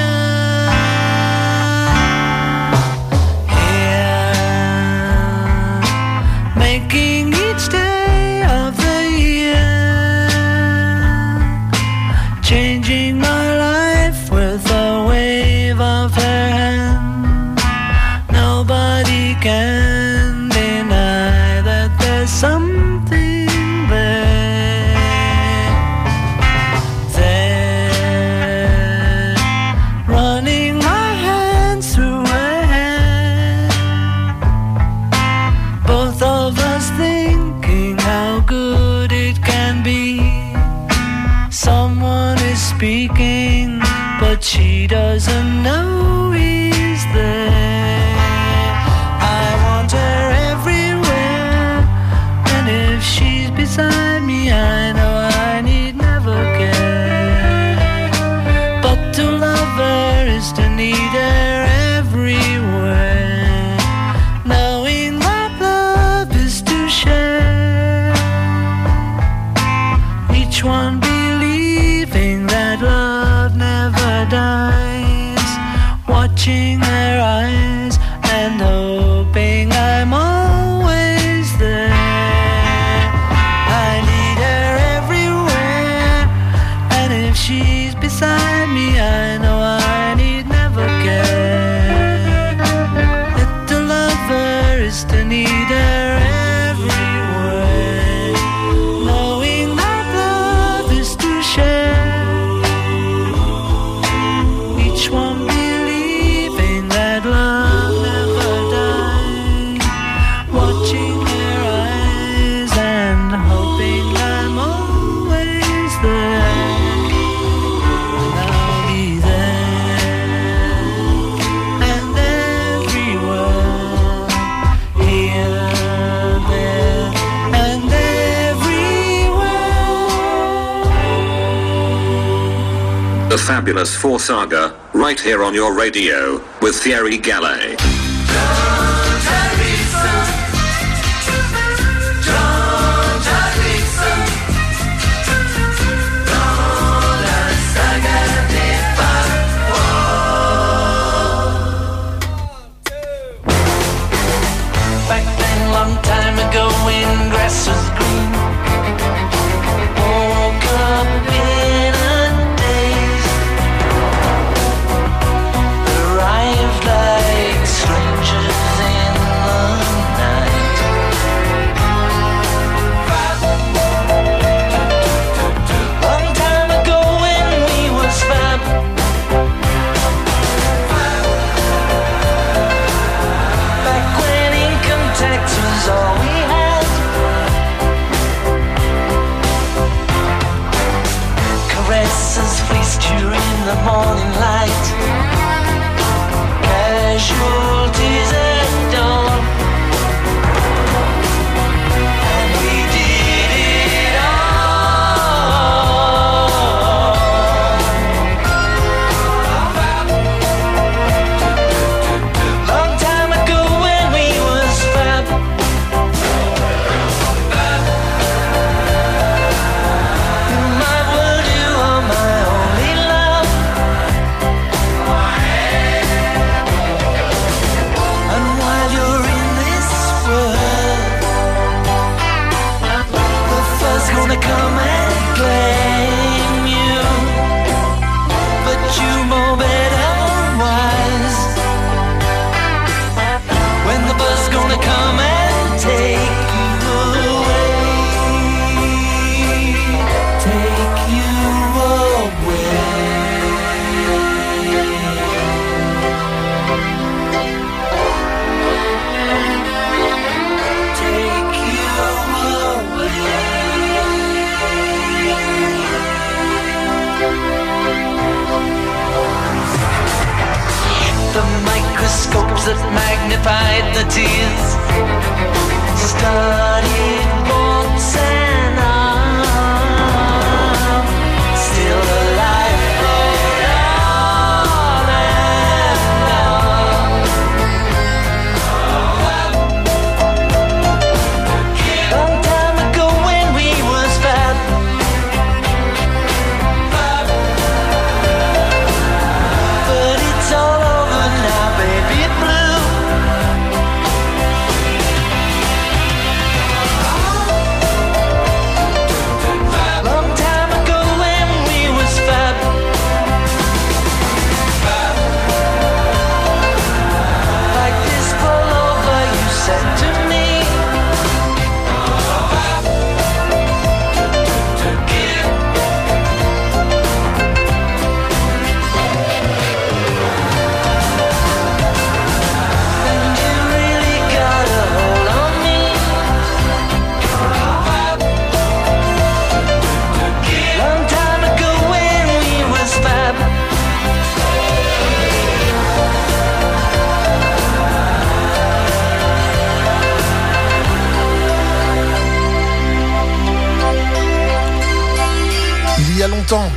Fabulous 4 Saga, right here on your radio, with Thierry Gallet.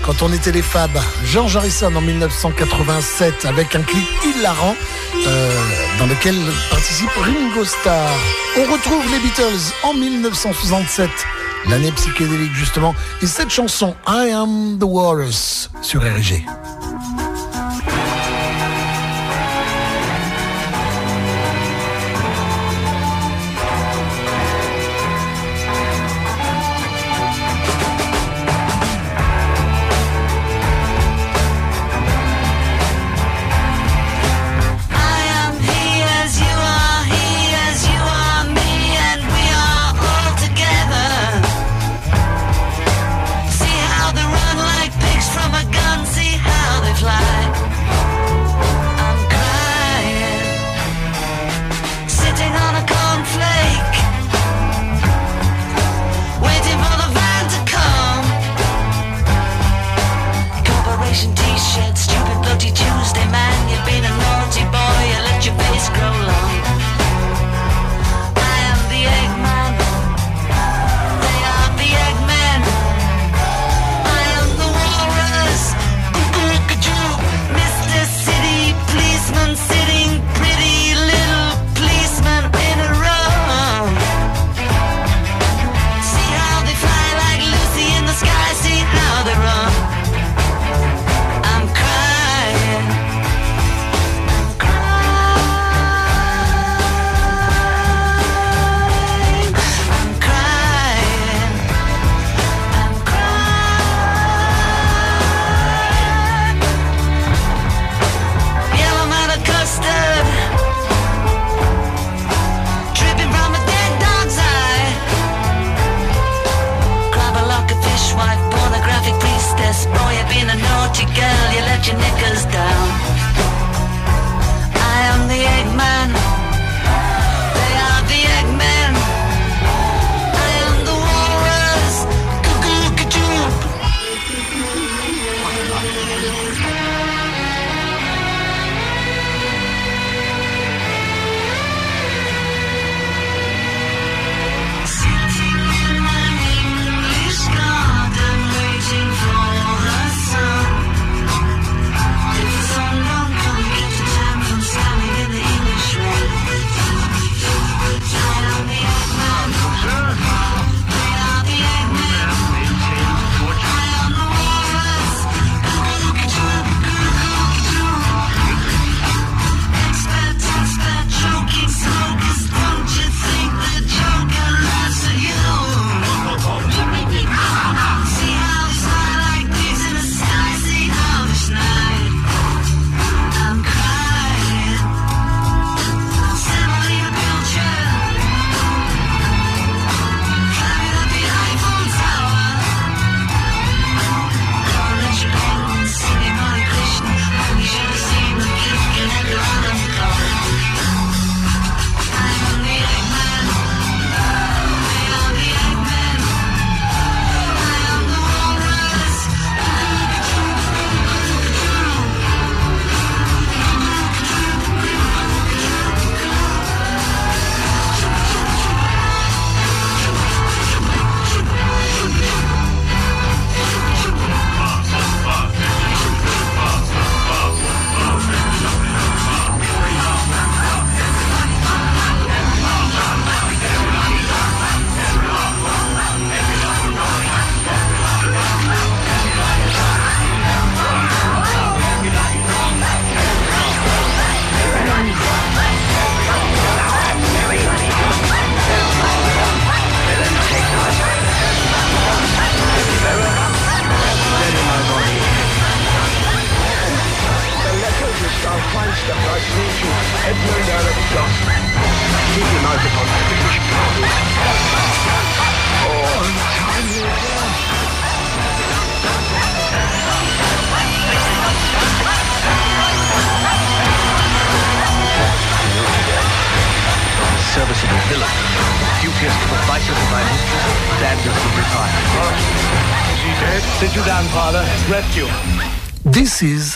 quand on était les Fab, George Harrison en 1987 avec un clip hilarant euh, dans lequel participe Ringo Starr. On retrouve les Beatles en 1967, l'année psychédélique justement, et cette chanson I Am the Walrus sur RG.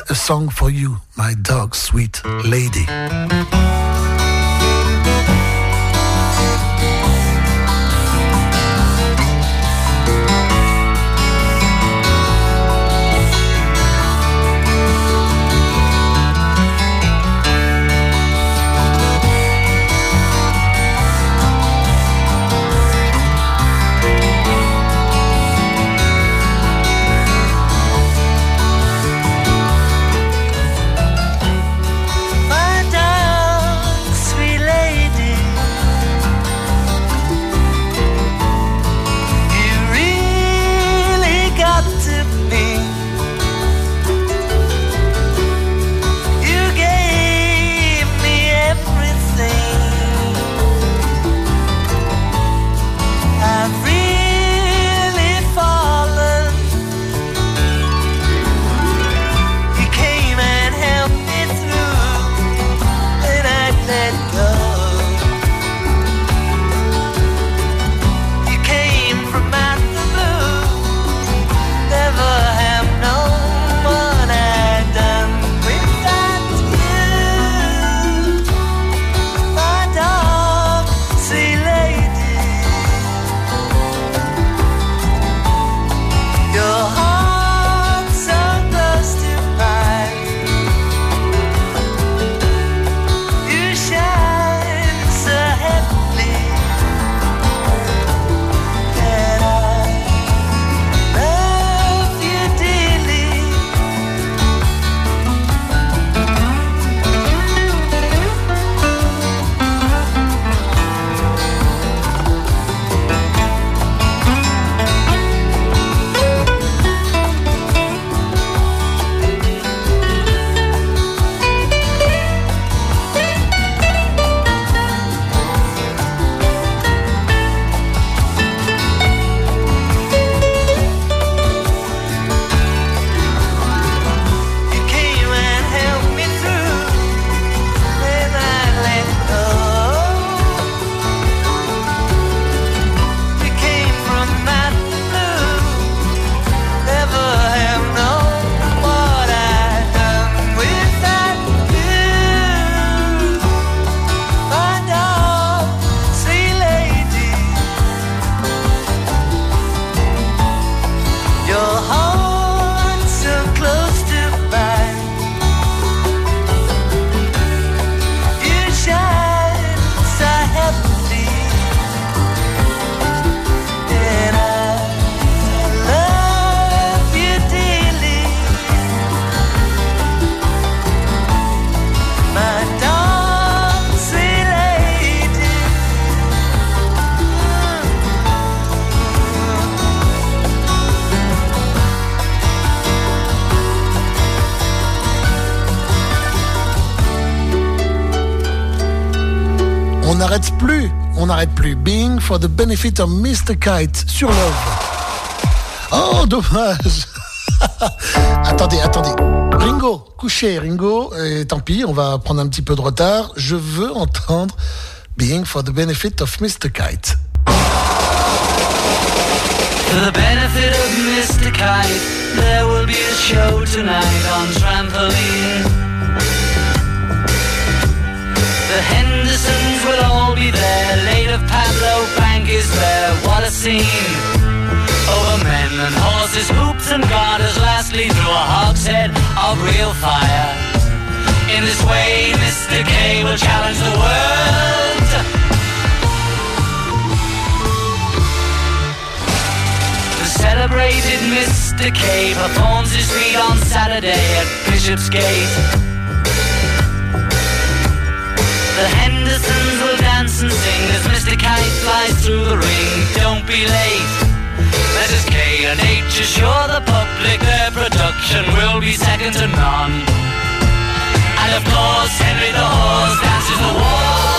a song for you, my dog, sweet lady. Plus, on n'arrête plus. Being for the benefit of Mr. Kite sur Love. Oh, dommage. attendez, attendez. Ringo, couché, Ringo. Et tant pis, on va prendre un petit peu de retard. Je veux entendre Being for the benefit of Mr. Kite. There will be a show tonight on trampoline. Bank is there. What a scene! Over men and horses, hoops and garters. Lastly, through a hogshead of real fire. In this way, Mr. K will challenge the world. The celebrated Mr. K performs his feat on Saturday at Bishopsgate. The Hendersons and sing as Mr. Kite flies through the ring. Don't be late. Letters K and H assure the public their production will be second to none. And of course, Henry the Horse dances the waltz.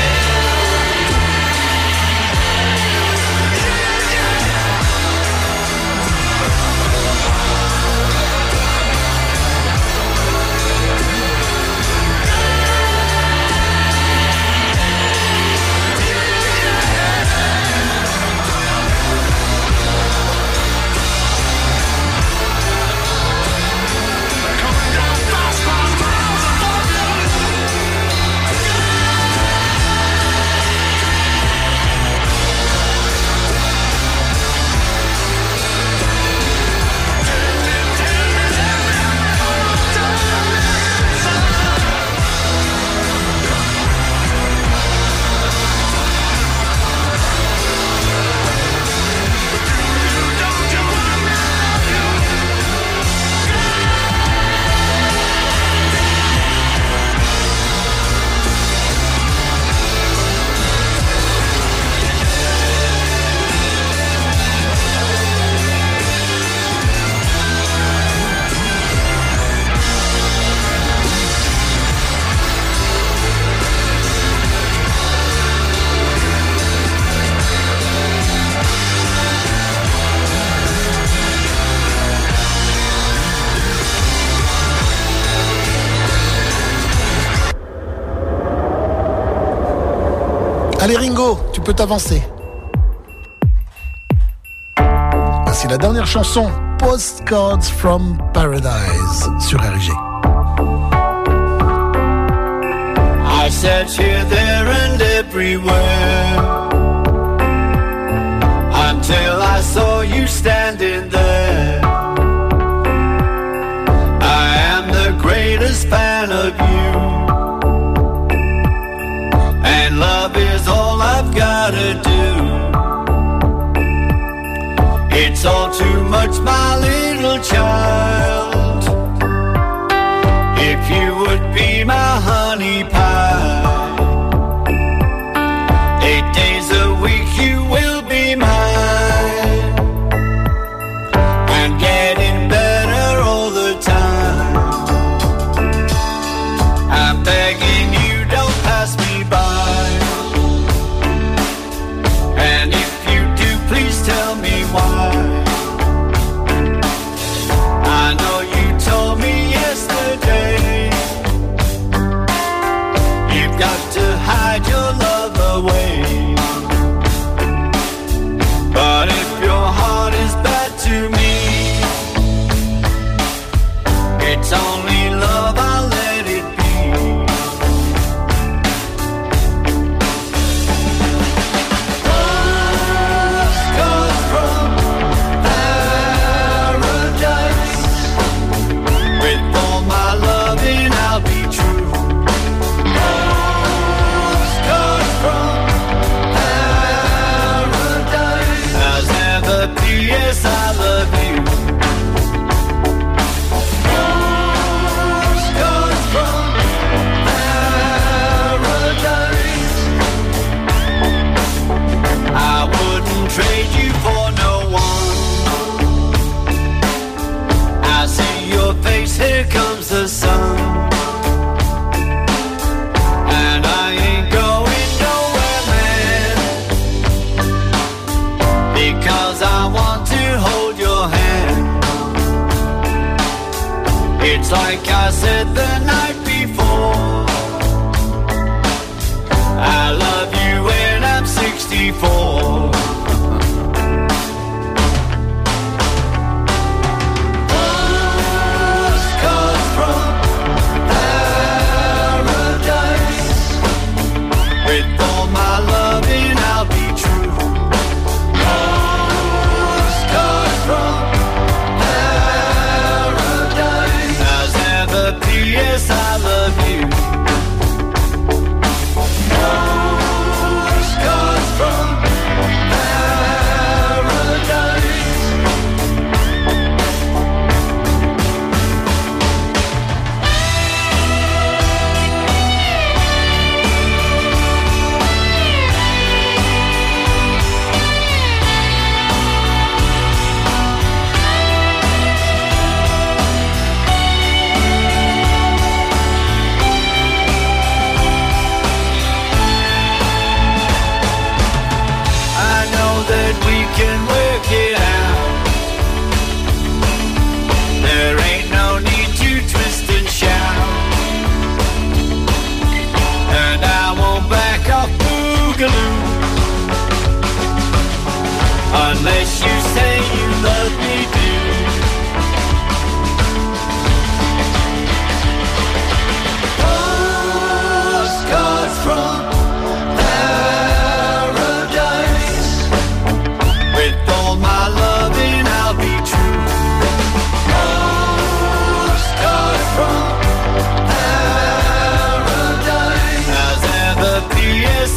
Tu peux t'avancer. Voici la dernière chanson, Postcards from Paradise, sur RG. I searched here, there, and everywhere until I saw you standing there. It's all too much, my little child.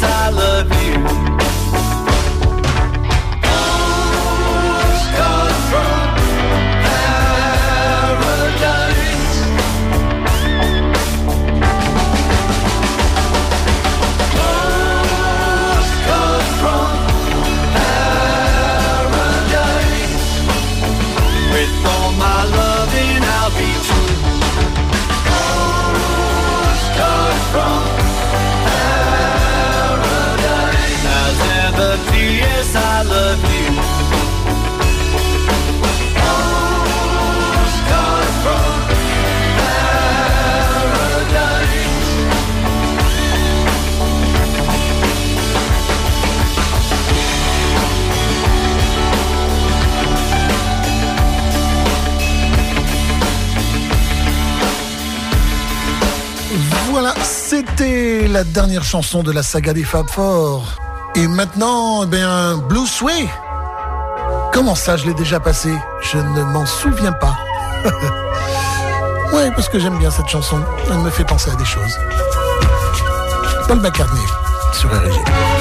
I love you. C'était la dernière chanson de la saga des Fab Four. Et maintenant, eh bien, Blue Sway. Comment ça, je l'ai déjà passé? Je ne m'en souviens pas. ouais, parce que j'aime bien cette chanson. Elle me fait penser à des choses. Paul McCartney sur RG.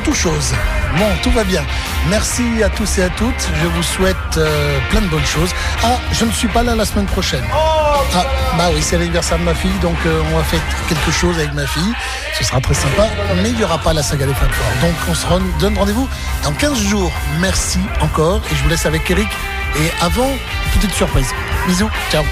Tout chose. Bon, tout va bien. Merci à tous et à toutes. Je vous souhaite euh, plein de bonnes choses. Ah, je ne suis pas là la semaine prochaine. Ah, bah oui, c'est l'anniversaire de ma fille, donc euh, on va faire quelque chose avec ma fille. Ce sera très sympa, mais il n'y aura pas la saga des Four. Donc on se donne rendez-vous dans 15 jours. Merci encore, et je vous laisse avec Eric. Et avant, petite surprise. Bisous, ciao.